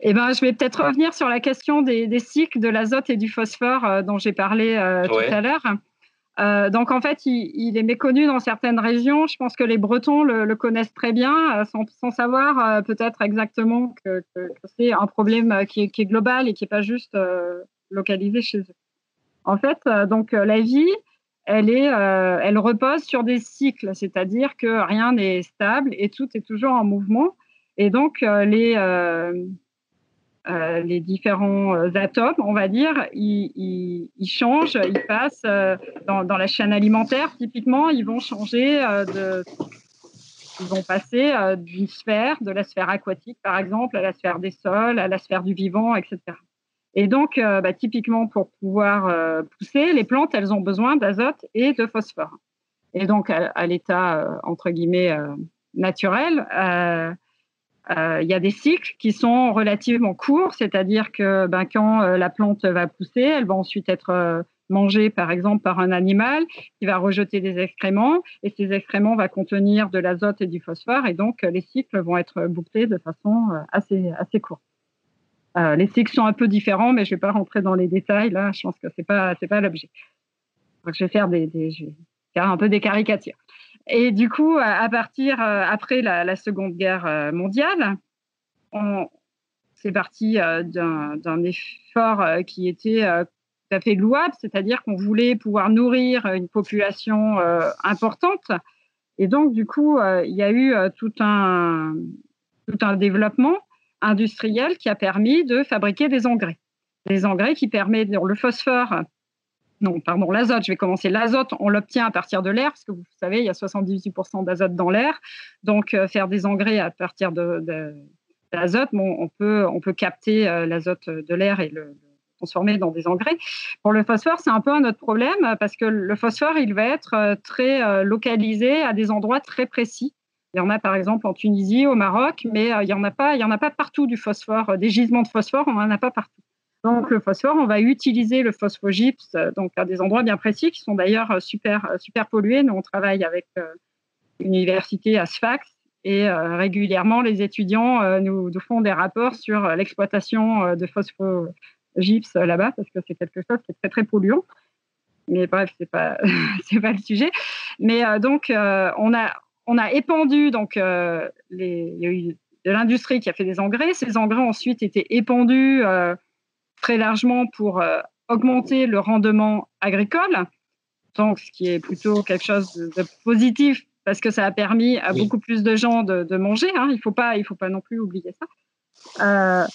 S2: Eh ben, je vais peut-être revenir sur la question des, cycles de l'azote et du phosphore euh, dont j'ai parlé euh, tout à l'heure. Euh, donc en fait, il, est méconnu dans certaines régions. Je pense que les Bretons le, connaissent très bien, sans, savoir peut-être exactement que, c'est un problème qui est, global et qui n'est pas juste localisé chez eux. En fait, donc la vie, elle, est, elle repose sur des cycles, c'est-à-dire que rien n'est stable et tout est toujours en mouvement. Et donc les euh, les différents euh, atomes, on va dire, ils, changent, ils passent euh, dans, la chaîne alimentaire. Typiquement, ils vont changer ils vont passer d'une sphère, de la sphère aquatique par exemple, à la sphère des sols, à la sphère du vivant, etc. Et donc, bah, typiquement, pour pouvoir pousser, les plantes, elles ont besoin d'azote et de phosphore. Et donc, à l'état, entre guillemets, naturel, il y a des cycles qui sont relativement courts, c'est-à-dire que ben, quand euh, la plante va pousser, elle va ensuite être euh, mangée par exemple par un animal qui va rejeter des excréments et ces excréments vont contenir de l'azote et du phosphore et donc les cycles vont être bouclés de façon assez, assez courte. les cycles sont un peu différents, mais je ne vais pas rentrer dans les détails là, je pense que ce n'est pas, pas l'objet. je vais faire des je vais faire un peu des caricatures. Et du coup, à partir euh, après la, Seconde Guerre euh, mondiale, c'est parti euh, d'un effort qui était tout à fait louable, c'est-à-dire qu'on voulait pouvoir nourrir une population importante. Et donc, du coup, il y a eu tout un, tout un développement industriel qui a permis de fabriquer des engrais. Des engrais qui permettent, le phosphore non, pardon, l'azote, je vais commencer. L'azote, on l'obtient à partir de l'air, parce que vous savez, il y a 78% d'azote dans l'air. Donc, euh, faire des engrais à partir de, l'azote, bon, on, peut, on peut capter euh, l'azote de l'air et le, transformer dans des engrais. Pour le phosphore, c'est un peu un autre problème, parce que le phosphore, il va être euh, très localisé à des endroits très précis. Il y en a par exemple en Tunisie, au Maroc, mais il n'y en, en a pas partout du phosphore. Des gisements de phosphore, on n'en a pas partout. Donc le phosphore, on va utiliser le phosphogypse euh, donc à des endroits bien précis qui sont d'ailleurs euh, super, euh, super pollués. Nous, on travaille avec l'université à Et régulièrement, les étudiants nous, font des rapports sur l'exploitation de phosphogypse là-bas, parce que c'est quelque chose qui est très, très polluant. Mais bref, ce n'est pas, <laughs> pas le sujet. Mais donc, on, a, on a épandu, donc, il y a eu de l'industrie qui a fait des engrais. Ces engrais ont ensuite été épandus très largement pour augmenter le rendement agricole, donc ce qui est plutôt quelque chose de, positif parce que ça a permis à beaucoup plus de gens de, manger. Hein. Il ne faut, pas, il faut pas non plus oublier ça. Euh,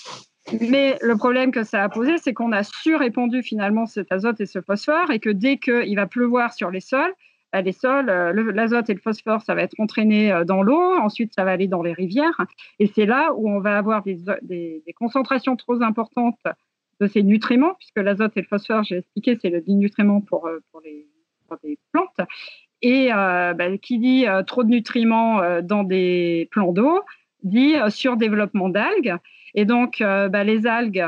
S2: mais le problème que ça a posé, c'est qu'on a surrépandu finalement cet azote et ce phosphore et que dès qu'il va pleuvoir sur les sols, bah, les sols, euh, l'azote et le phosphore, ça va être entraîné euh, dans l'eau, ensuite ça va aller dans les rivières. Et c'est là où on va avoir des, des, des concentrations trop importantes de ces nutriments, puisque l'azote et le phosphore, j'ai expliqué, c'est le nutriment pour, euh, pour, les, plantes. Et euh, bah, qui dit euh, trop de nutriments dans des plans d'eau dit surdéveloppement d'algues. Et donc, bah, les algues,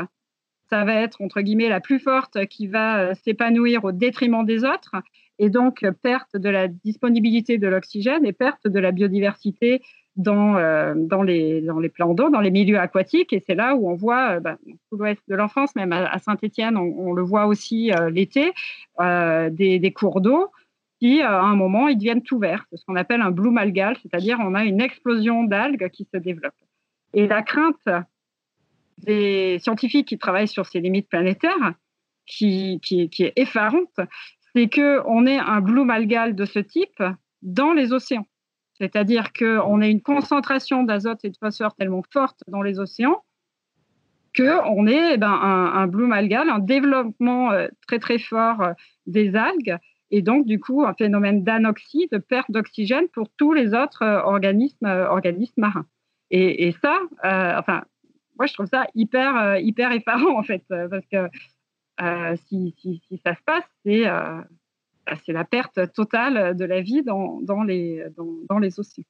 S2: ça va être, entre guillemets, la plus forte qui va s'épanouir au détriment des autres. Et donc, perte de la disponibilité de l'oxygène et perte de la biodiversité dans, euh, dans, les, plans d'eau, dans les milieux aquatiques. Et c'est là où on voit, euh, bah, tout l'ouest de l'enfance, même à, Saint-Étienne, on, le voit aussi euh, l'été, des, des, cours d'eau qui, à un moment, ils deviennent tout verts. C'est ce qu'on appelle un bloom algal, c'est-à-dire on a une explosion d'algues qui se développe. Et la crainte des scientifiques qui travaillent sur ces limites planétaires, qui est effarante, c'est qu'on ait un bloom algal de ce type dans les océans. C'est-à-dire qu'on a une concentration d'azote et de phosphore tellement forte dans les océans qu'on est eh ben, un, bloom algal, un développement euh, très très fort euh, des algues et donc du coup un phénomène d'anoxie, de perte d'oxygène pour tous les autres euh, organismes, organismes marins. Et, ça, enfin, moi je trouve ça hyper, hyper effarant en fait, parce que si, ça se passe, c'est c'est la perte totale de la vie dans, dans les, dans, les océans.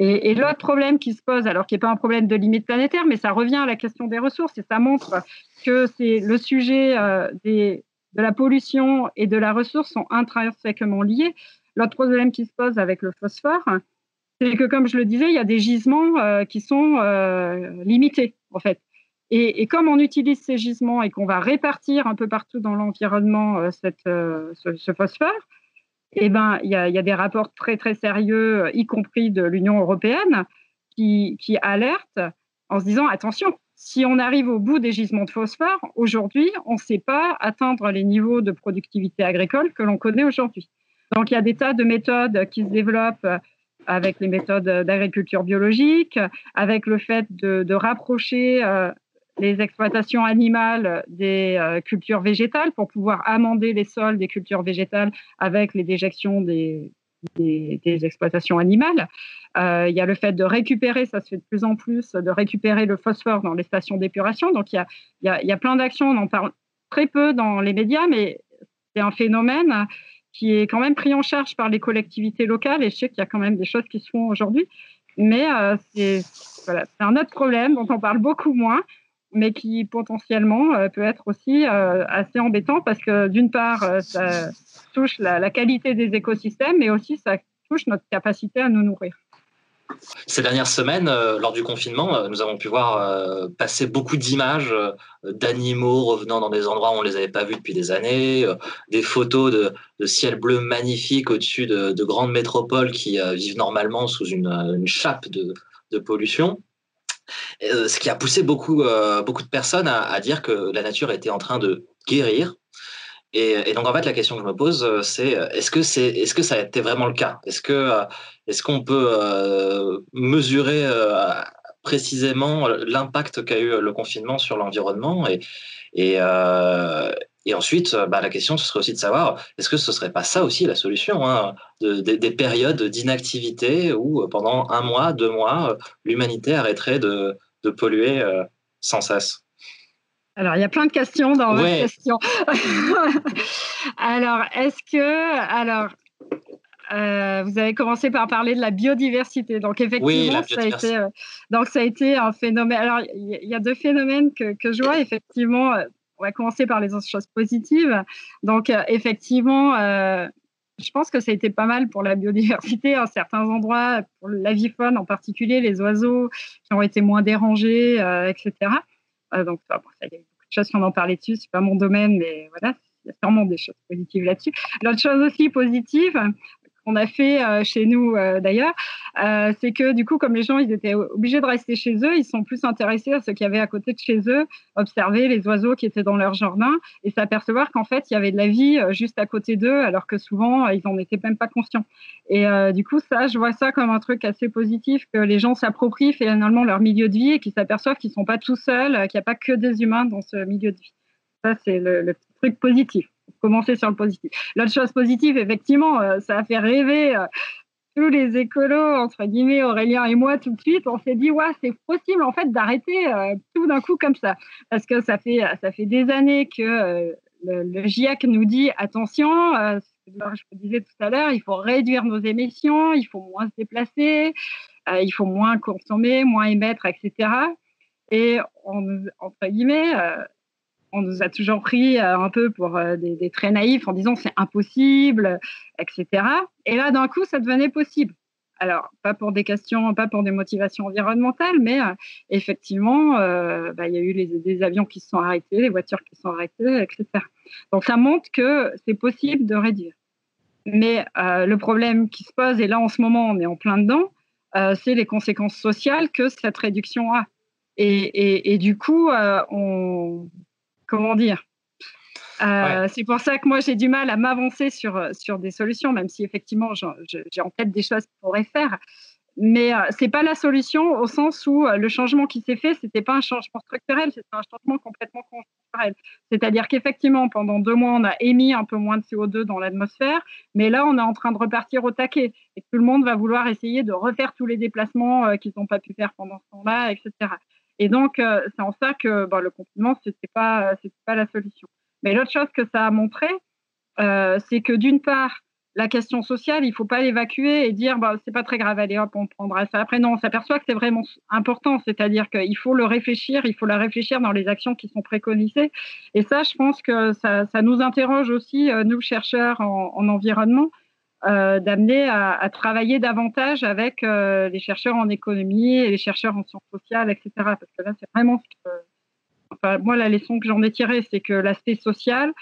S2: Et, l'autre problème qui se pose, alors qui n'est pas un problème de limite planétaire, mais ça revient à la question des ressources et ça montre que c'est le sujet euh, des, de la pollution et de la ressource sont intrinsèquement liés. L'autre problème qui se pose avec le phosphore, c'est que, comme je le disais, il y a des gisements euh, qui sont euh, limités, en fait. Et, comme on utilise ces gisements et qu'on va répartir un peu partout dans l'environnement euh, euh, ce, phosphore, eh ben, il y, a, des rapports très très sérieux, y compris de l'Union européenne, qui, qui, alertent en se disant attention, si on arrive au bout des gisements de phosphore, aujourd'hui, on ne sait pas atteindre les niveaux de productivité agricole que l'on connaît aujourd'hui. Donc il y a des tas de méthodes qui se développent avec les méthodes d'agriculture biologique, avec le fait de, rapprocher euh, les exploitations animales des euh, cultures végétales pour pouvoir amender les sols des cultures végétales avec les déjections des, exploitations animales. Euh, il y a le fait de récupérer, ça se fait de plus en plus, de récupérer le phosphore dans les stations d'épuration. Donc il y a, a, y a, plein d'actions, on en parle très peu dans les médias, mais c'est un phénomène qui est quand même pris en charge par les collectivités locales et je sais qu'il y a quand même des choses qui se font aujourd'hui. Mais euh, c'est voilà, un autre problème dont on parle beaucoup moins mais qui potentiellement euh, peut être aussi euh, assez embêtant parce que d'une part, euh, ça touche la, qualité des écosystèmes, mais aussi ça touche notre capacité à nous nourrir.
S1: Ces dernières semaines, lors du confinement, nous avons pu voir passer beaucoup d'images d'animaux revenant dans des endroits où on ne les avait pas vus depuis des années, des photos de, ciel bleu magnifique au-dessus de, grandes métropoles qui vivent normalement sous une, chape de, de pollution. Euh, ce qui a poussé beaucoup, euh, beaucoup de personnes à, dire que la nature était en train de guérir. Et, donc, en fait, la question que je me pose, euh, c'est est-ce que, c'est, est-ce que ça a été vraiment le cas? Est-ce, que, est-ce qu'on peut mesurer précisément l'impact qu'a eu le confinement sur l'environnement? Et, et ensuite, euh, bah, la question, ce serait aussi de savoir, est-ce que ce ne serait pas ça aussi la solution hein, Des périodes d'inactivité où euh, pendant un mois, deux mois, euh, l'humanité arrêterait de, polluer sans cesse?
S2: Alors, il y a plein de questions dans votre question. <laughs> alors, est-ce que. Alors, vous avez commencé par parler de la biodiversité. Donc, effectivement, ça, a été, donc, ça a été un phénomène. Alors, il y, a deux phénomènes que, que je vois. Effectivement, on va commencer par les choses positives. Donc, euh, effectivement, euh, je pense que ça a été pas mal pour la biodiversité à certains endroits, pour l'avifaune en particulier, les oiseaux qui ont été moins dérangés, etc. donc, il y a beaucoup de choses qu'on en parlait dessus, c'est pas mon domaine, mais voilà, il y a sûrement des choses positives là-dessus. L'autre chose aussi positive, qu'on a fait euh, chez nous euh, d'ailleurs, euh, c'est que du coup, comme les gens ils étaient obligés de rester chez eux, ils sont plus intéressés à ce qu'il y avait à côté de chez eux, observer les oiseaux qui étaient dans leur jardin et s'apercevoir qu'en fait, il y avait de la vie juste à côté d'eux, alors que souvent, ils n'en étaient même pas conscients. Et du coup, ça, je vois ça comme un truc assez positif, que les gens s'approprient finalement leur milieu de vie et qu'ils s'aperçoivent qu'ils ne sont pas tout seuls, qu'il n'y a pas que des humains dans ce milieu de vie. Ça, c'est le truc positif commencer sur le positif. L'autre chose positive, effectivement, euh, ça a fait rêver euh, tous les écolos, entre guillemets, Aurélien et moi, tout de suite. On s'est dit, ouais, c'est possible, en fait, d'arrêter euh, tout d'un coup comme ça. Parce que ça fait, ça fait des années que le, GIEC nous dit, attention, je vous disais tout à l'heure, il faut réduire nos émissions, il faut moins se déplacer, il faut moins consommer, moins émettre, etc. Et on, entre guillemets, on nous a toujours pris euh, un peu pour euh, des, traits naïfs en disant c'est impossible, etc. Et là, d'un coup, ça devenait possible. Alors, pas pour des questions, pas pour des motivations environnementales, mais euh, effectivement, bah, il y a eu des avions qui se sont arrêtés, les voitures qui se sont arrêtées, etc. Donc, ça montre que c'est possible de réduire. Mais le problème qui se pose, et là en ce moment on est en plein dedans, c'est les conséquences sociales que cette réduction a. Et, et du coup, on, comment dire euh, C'est pour ça que moi, j'ai du mal à m'avancer sur, euh, sur des solutions, même si effectivement, j'ai en tête des choses qu'on pourrait faire. Mais euh, ce n'est pas la solution au sens où le changement qui s'est fait, ce n'était pas un changement structurel, c'était un changement complètement conjoncturel. C'est-à-dire qu'effectivement, pendant deux mois, on a émis un peu moins de CO2 dans l'atmosphère, mais là, on est en train de repartir au taquet. Et tout le monde va vouloir essayer de refaire tous les déplacements qu'ils n'ont pas pu faire pendant ce temps-là, etc. Et donc, euh, c'est en ça que bon, le confinement, ce n'était pas, pas la solution. Mais l'autre chose que ça a montré, euh, c'est que d'une part, la question sociale, il ne faut pas l'évacuer et dire bah, c'est pas très grave, allez hop, on prendra ça. Après, non, on s'aperçoit que c'est vraiment important, c'est-à-dire qu'il faut le réfléchir, il faut la réfléchir dans les actions qui sont préconisées. Et ça, je pense que ça, ça nous interroge aussi, euh, nous, chercheurs en environnement, euh, d'amener à, travailler davantage avec euh, les chercheurs en économie et les chercheurs en sciences sociales, etc. Parce que là, c'est vraiment enfin, moi, la leçon que j'en ai tirée, c'est que l'aspect social,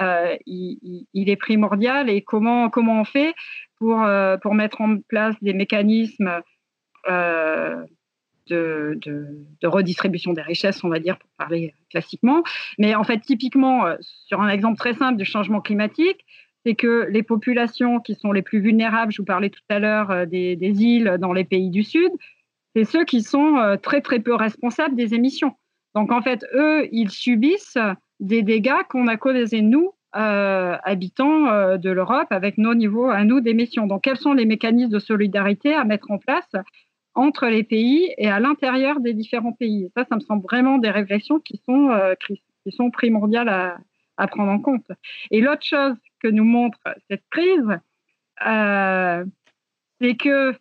S2: euh, il, est primordial et comment, comment on fait pour, pour mettre en place des mécanismes de, de, redistribution des richesses, on va dire, pour parler classiquement. Mais en fait, typiquement, sur un exemple très simple du changement climatique, c'est que les populations qui sont les plus vulnérables, je vous parlais tout à l'heure euh, des, îles dans les pays du Sud, c'est ceux qui sont euh, très très peu responsables des émissions. Donc en fait, eux, ils subissent des dégâts qu'on a causés nous, euh, habitants de l'Europe, avec nos niveaux à nous d'émissions. Donc quels sont les mécanismes de solidarité à mettre en place entre les pays et à l'intérieur des différents pays? Ça, ça me semble vraiment des réflexions qui sont, qui sont primordiales à, à prendre en compte. Et l'autre chose que nous montre cette crise, euh, c'est que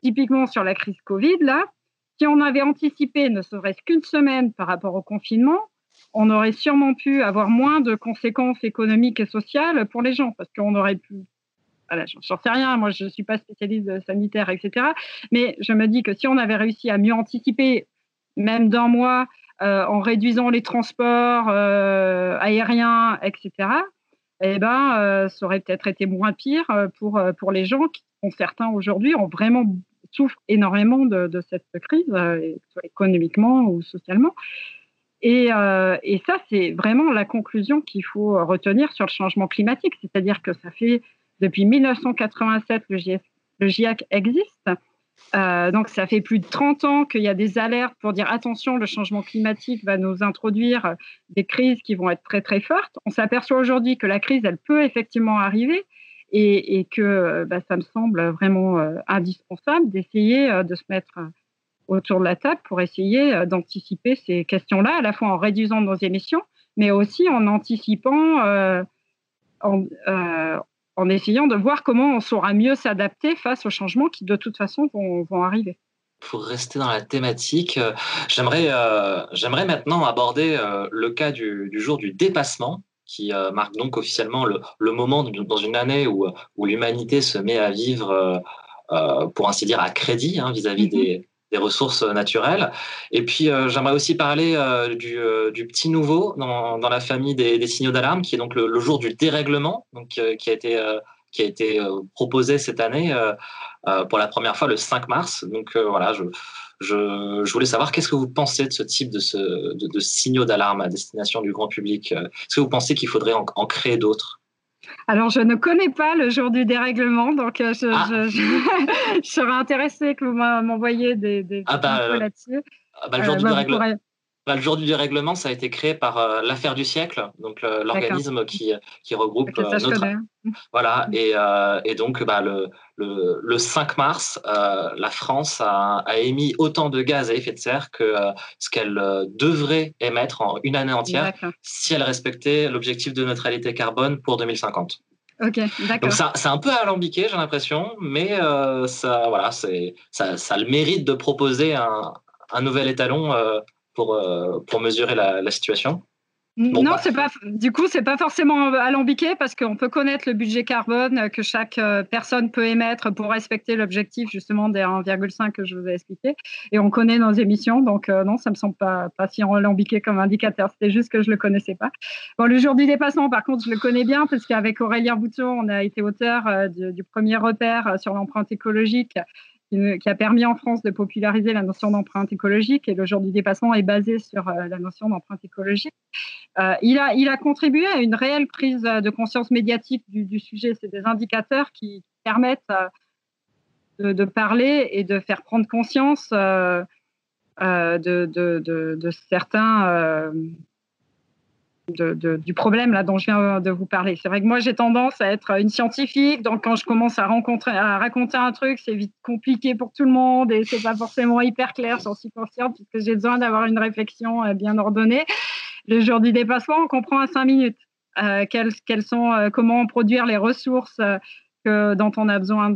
S2: typiquement sur la crise Covid, là, si on avait anticipé ne serait-ce qu'une semaine par rapport au confinement, on aurait sûrement pu avoir moins de conséquences économiques et sociales pour les gens, parce qu'on aurait pu voilà, j'en sais rien, moi je ne suis pas spécialiste sanitaire, etc. Mais je me dis que si on avait réussi à mieux anticiper, même d'un mois, euh, en réduisant les transports euh, aériens, etc., eh ben, euh, ça aurait peut-être été moins pire pour, pour les gens qui, ont certains aujourd'hui, ont vraiment souffrent énormément de, cette crise, économiquement ou socialement. Et, et ça, c'est vraiment la conclusion qu'il faut retenir sur le changement climatique, c'est-à-dire que ça fait depuis 1987 le le GIEC existe. Euh, donc, ça fait plus de 30 ans qu'il y a des alertes pour dire attention, le changement climatique va nous introduire des crises qui vont être très, très fortes. On s'aperçoit aujourd'hui que la crise, elle peut effectivement arriver et, que bah, ça me semble vraiment euh, indispensable d'essayer euh, de se mettre autour de la table pour essayer d'anticiper ces questions-là, à la fois en réduisant nos émissions, mais aussi en anticipant, en, en essayant de voir comment on saura mieux s'adapter face aux changements qui de toute façon vont, arriver.
S1: Pour rester dans la thématique, euh, j'aimerais, euh, j'aimerais maintenant aborder euh, le cas du, jour du dépassement. qui marque donc officiellement le, le, moment dans une année où, où l'humanité se met à vivre, pour ainsi dire, à crédit hein, vis-à-vis mm-hmm. des, des ressources naturelles. Et puis, euh, j'aimerais aussi parler euh, du, euh, petit nouveau dans, la famille des, signaux d'alarme, qui est donc le, jour du dérèglement, donc, qui a été, qui a été proposé cette année pour la première fois le 5 mars. Donc voilà, je, je, voulais savoir qu'est-ce que vous pensez de ce type de, de, signaux d'alarme à destination du grand public. Est-ce que vous pensez qu'il faudrait en créer d'autres?
S2: Alors, je ne connais pas le jour du dérèglement, donc euh, ah. je, je, <laughs> je, serais intéressée que vous m'envoyiez des, des,
S1: ah bah, là-dessus. Ah bah, le jour euh, du bah, dérèglement. Bah, le jour du dérèglement, ça a été créé par euh, l'affaire du siècle, donc l'organisme qui, qui regroupe notre. Voilà, et, et donc bah, le, le, le 5 mars, la France a, a, émis autant de gaz à effet de serre que ce qu'elle devrait émettre en une année entière si elle respectait l'objectif de neutralité carbone pour 2050.
S2: Ok, d'accord. Donc
S1: c'est un peu alambiqué, j'ai l'impression, mais ça, voilà, ça, ça a le mérite de proposer un, un nouvel étalon pour, euh, pour mesurer la, situation
S2: non, bah. c'est pas. Du coup, c'est pas forcément alambiqué parce qu'on peut connaître le budget carbone que chaque euh, personne peut émettre pour respecter l'objectif justement des 1,5 que je vous ai expliqué, et on connaît nos émissions. Donc euh, non, ça me semble pas pas si alambiqué comme indicateur. C'était juste que je le connaissais pas. Bon, le jour du dépassement, par contre, je le connais bien parce qu'avec Aurélien Bouton, on a été auteur du, du, premier repère sur l'empreinte écologique qui, a permis en France de populariser la notion d'empreinte écologique et le jour du dépassement est basé sur euh, la notion d'empreinte écologique. Euh, il, a, contribué à une réelle prise de conscience médiatique du, sujet. C'est des indicateurs qui permettent euh, de, parler et de faire prendre conscience de, certains du problème là dont je viens de vous parler. C'est vrai que moi j'ai tendance à être une scientifique, donc quand je commence à, raconter un truc, c'est vite compliqué pour tout le monde et c'est pas forcément hyper clair, j'en suis consciente puisque j'ai besoin d'avoir une réflexion euh, bien ordonnée. Le jour du dépassement, on comprend à cinq minutes euh, sont, euh, comment produire les ressources dont on a besoin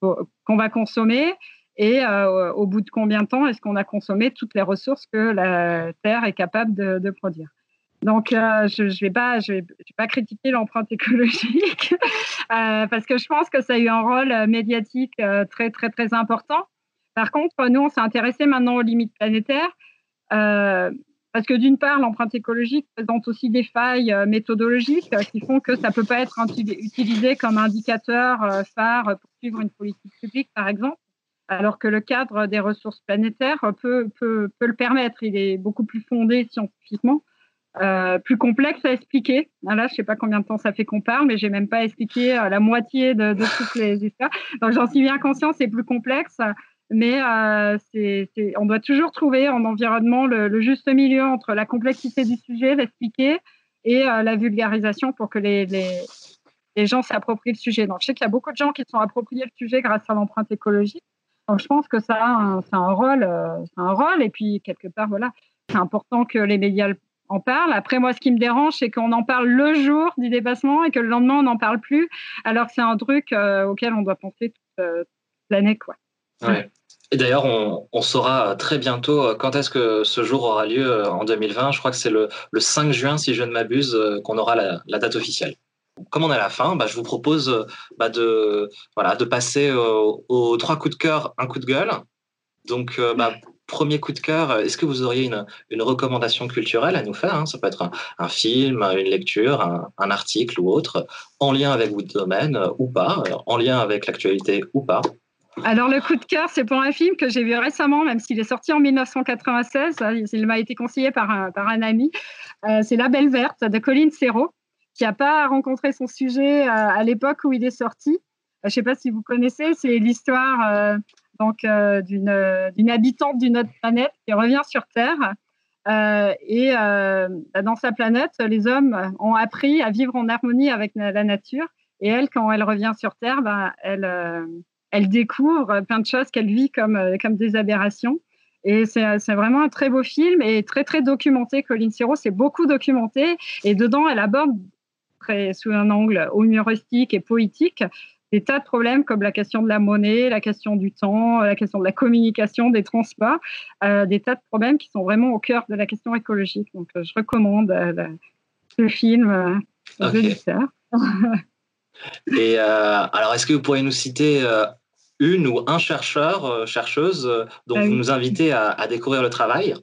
S2: qu'on va consommer et au bout de combien de temps est-ce qu'on a consommé toutes les ressources que la Terre est capable de produire. Donc, euh, je ne vais, pas, critiquer l'empreinte <laughs> écologique euh, parce que je pense que ça a eu un rôle euh, médiatique très, très, très important. Par contre, nous, on s'est intéressé maintenant aux limites planétaires parce que d'une part, l'empreinte écologique présente aussi des failles méthodologiques qui font que ça ne peut pas être utilisé comme indicateur phare pour suivre une politique publique, par exemple alors que le cadre des ressources planétaires peut, le permettre. Il est beaucoup plus fondé scientifiquement. Euh, plus complexe à expliquer. Là, je sais pas combien de temps ça fait qu'on parle, mais j'ai même pas expliqué euh, la moitié de, toutes les histoires. Donc, j'en suis bien conscient, c'est plus complexe, mais euh, on doit toujours trouver en environnement le, juste milieu entre la complexité du sujet, l'expliquer, et la vulgarisation pour que les, les, gens s'approprient le sujet. Donc, je sais qu'il y a beaucoup de gens qui se sont appropriés le sujet grâce à l'empreinte écologique. Donc, je pense que ça a un, un rôle, un rôle, et puis quelque part, voilà, c'est important que les médias en parle. Après, moi, ce qui me dérange, c'est qu'on en parle le jour du dépassement et que le lendemain, on n'en parle plus, alors que c'est un truc euh, auquel on doit penser toute, euh, l'année. Quoi.
S1: Et d'ailleurs, on, saura très bientôt euh, quand est-ce que ce jour aura lieu en 2020. Je crois que c'est le, 5 juin, si je ne m'abuse, qu'on aura la, date officielle. Comme on est à la fin, bah, je vous propose bah, de, voilà, de passer aux, trois coups de cœur, un coup de gueule. Donc, bah, premier coup de cœur, est-ce que vous auriez une, recommandation culturelle à nous faire hein? Ça peut être un, film, une lecture, un, article ou autre, en lien avec votre domaine ou pas, en lien avec l'actualité ou pas?
S2: Alors le coup de cœur, c'est pour un film que j'ai vu récemment, même s'il est sorti en 1996. Il m'a été conseillé par un, ami. Euh, c'est La Belle Verte de Colin Serrault, qui n'a pas rencontré son sujet euh, à l'époque où il est sorti. Je ne sais pas si vous connaissez, c'est l'histoire euh, donc euh, d'une habitante d'une autre planète qui revient sur Terre. Euh, et euh, dans sa planète, les hommes ont appris à vivre en harmonie avec la nature. Et elle, quand elle revient sur Terre, ben, elle, elle découvre plein de choses qu'elle vit comme, comme des aberrations. Et c'est vraiment un très beau film et très, très documenté. Colin Serrault s'est beaucoup documenté. Et dedans, elle aborde, très, sous un angle humoristique et poétique, des tas de problèmes comme la question de la monnaie, la question du temps, la question de la communication, des transports, euh, des tas de problèmes qui sont vraiment au cœur de la question écologique. Donc, euh, je recommande euh, le film aux auditeurs. <laughs>
S1: Et alors, est-ce que vous pourriez nous citer une ou un chercheur, chercheuse dont ah vous nous invitez à, découvrir le travail?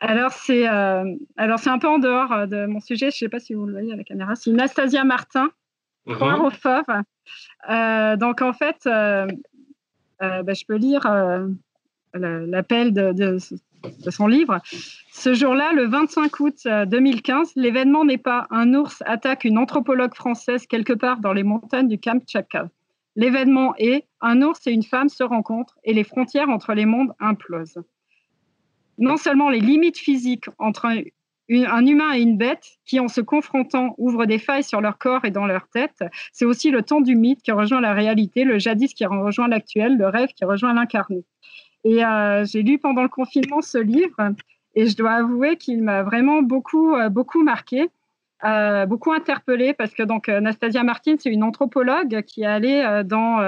S2: Alors c'est alors c'est un peu en dehors de mon sujet, je ne sais pas si vous le voyez à la caméra. C'est Nastasia Martin, mmh. donc en fait, bah, je peux lire l'appel de, son livre. Ce jour-là, le 25 août 2015, euh, l'événement n'est pas un ours attaque une anthropologue française quelque part dans les montagnes du Kamtchatka. L'événement est un ours et une femme se rencontrent et les frontières entre les mondes implosent. Non seulement les limites physiques entre un, humain et une bête qui, en se confrontant, ouvrent des failles sur leur corps et dans leur tête, c'est aussi le temps du mythe qui rejoint la réalité, le jadis qui rejoint l'actuel, le rêve qui rejoint l'incarné. Et euh, j'ai lu pendant le confinement ce livre et je dois avouer qu'il m'a vraiment beaucoup, euh, beaucoup marqué. Euh, beaucoup interpellé parce que donc Nastasia Martin, c'est une anthropologue qui est allée dans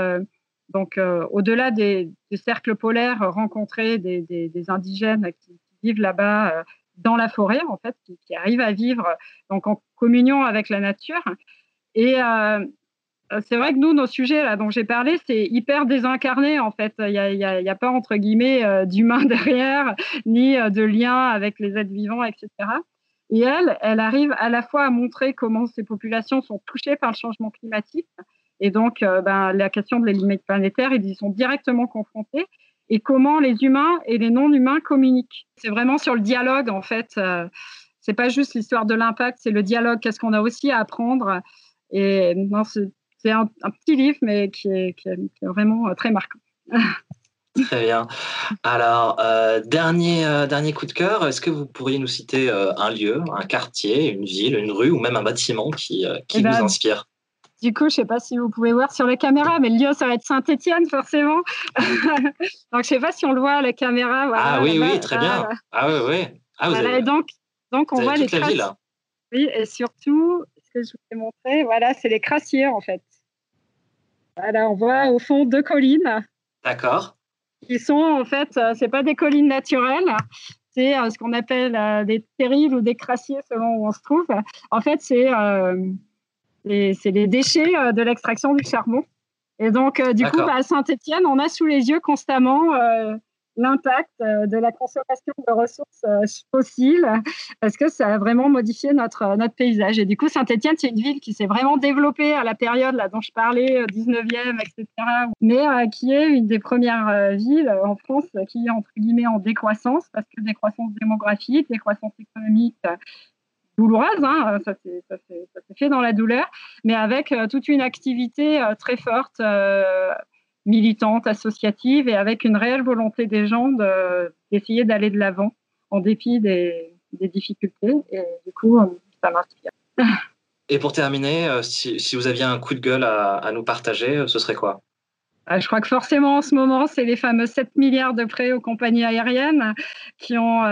S2: donc au-delà des, cercles polaires rencontrer des, des, indigènes qui, vivent là-bas dans la forêt en fait, qui, qui, arrivent à vivre donc en communion avec la nature. Et euh, c'est vrai que nous, nos sujets là, dont j'ai parlé, c'est hyper désincarné en fait. Il n'y a, pas entre guillemets euh, d'humain <laughs> derrière, ni euh, de lien avec les êtres vivants, etc. Et elle, elle arrive à la fois à montrer comment ces populations sont touchées par le changement climatique, et donc ben, la question de les limites planétaires, ils y sont directement confrontés, et comment les humains et les non-humains communiquent. C'est vraiment sur le dialogue en fait. c'est pas juste l'histoire de l'impact, c'est le dialogue. Qu'est-ce qu'on a aussi à apprendre et non, c'est un, petit livre, mais qui est, vraiment euh, très marquant. <laughs>
S1: Très bien. Alors, euh, dernier, euh, dernier coup de cœur, est-ce que vous pourriez nous citer un lieu, un quartier, une ville, une rue ou même un bâtiment qui, qui eh vous ben, inspire?
S2: Du coup, je ne sais pas si vous pouvez voir sur les caméras, mais le lieu, ça va être Saint-Étienne, forcément. <laughs> donc, je ne sais pas si on le voit à la caméra.
S1: ah oui, oui, très bien. Ah oui, oui. Ah,
S2: vous donc, donc, on voit les
S1: traces. Ville,
S2: Oui, et surtout, ce que je vous ai montré, voilà, c'est les crassiers, en fait. Voilà, on voit au fond deux collines.
S1: D'accord.
S2: Qui sont en fait, euh, c'est pas des collines naturelles, c'est euh, ce qu'on appelle euh, des terrils ou des crassiers selon où on se trouve. En fait, c'est les, les, déchets de l'extraction du charbon. Et donc, du coup, à Saint-Étienne, on a sous les yeux constamment l'impact euh, de la consommation de ressources euh, fossiles parce que ça a vraiment modifié notre, euh, notre paysage. Et du coup, Saint-Etienne, c'est une ville qui s'est vraiment développée à la période là, dont je parlais, 19e, etc., mais qui est une des premières villes en France qui est entre guillemets en décroissance parce que décroissance démographique, décroissance économique douloureuse, hein, ça s'est fait dans la douleur, mais avec toute une activité très forte militante, associative et avec une réelle volonté des gens d'essayer d'aller de l'avant en dépit des, difficultés. Et du coup, euh, ça m'inspire.
S1: Et pour terminer, euh, si, vous aviez un coup de gueule à, nous partager, euh, ce serait quoi?
S2: Je crois que forcément en ce moment, c'est les fameux 7 milliards de prêts aux compagnies aériennes qui ont...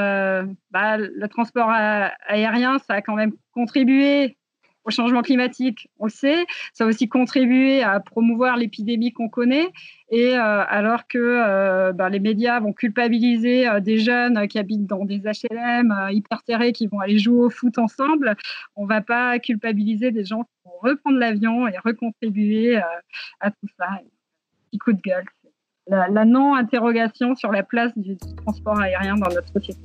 S2: Bah, le transport aérien, ça a quand même contribué au changement climatique, on le sait. Ça a aussi contribué à promouvoir l'épidémie qu'on connaît. Et euh, alors que euh, ben, les médias vont culpabiliser euh, des jeunes qui habitent dans des HLM hyper serrés, qui vont aller jouer au foot ensemble, on ne va pas culpabiliser des gens qui vont reprendre l'avion et recontribuer à tout ça. Petit coup de gueule. La, non-interrogation sur la place du transport aérien dans notre société.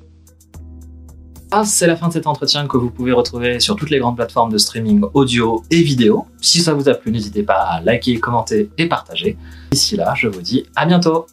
S1: Ah, c'est la fin de cet entretien que vous pouvez retrouver sur toutes les grandes plateformes de streaming audio et vidéo. Si ça vous a plu, n'hésitez pas à liker, commenter et partager. D'ici là, je vous dis à bientôt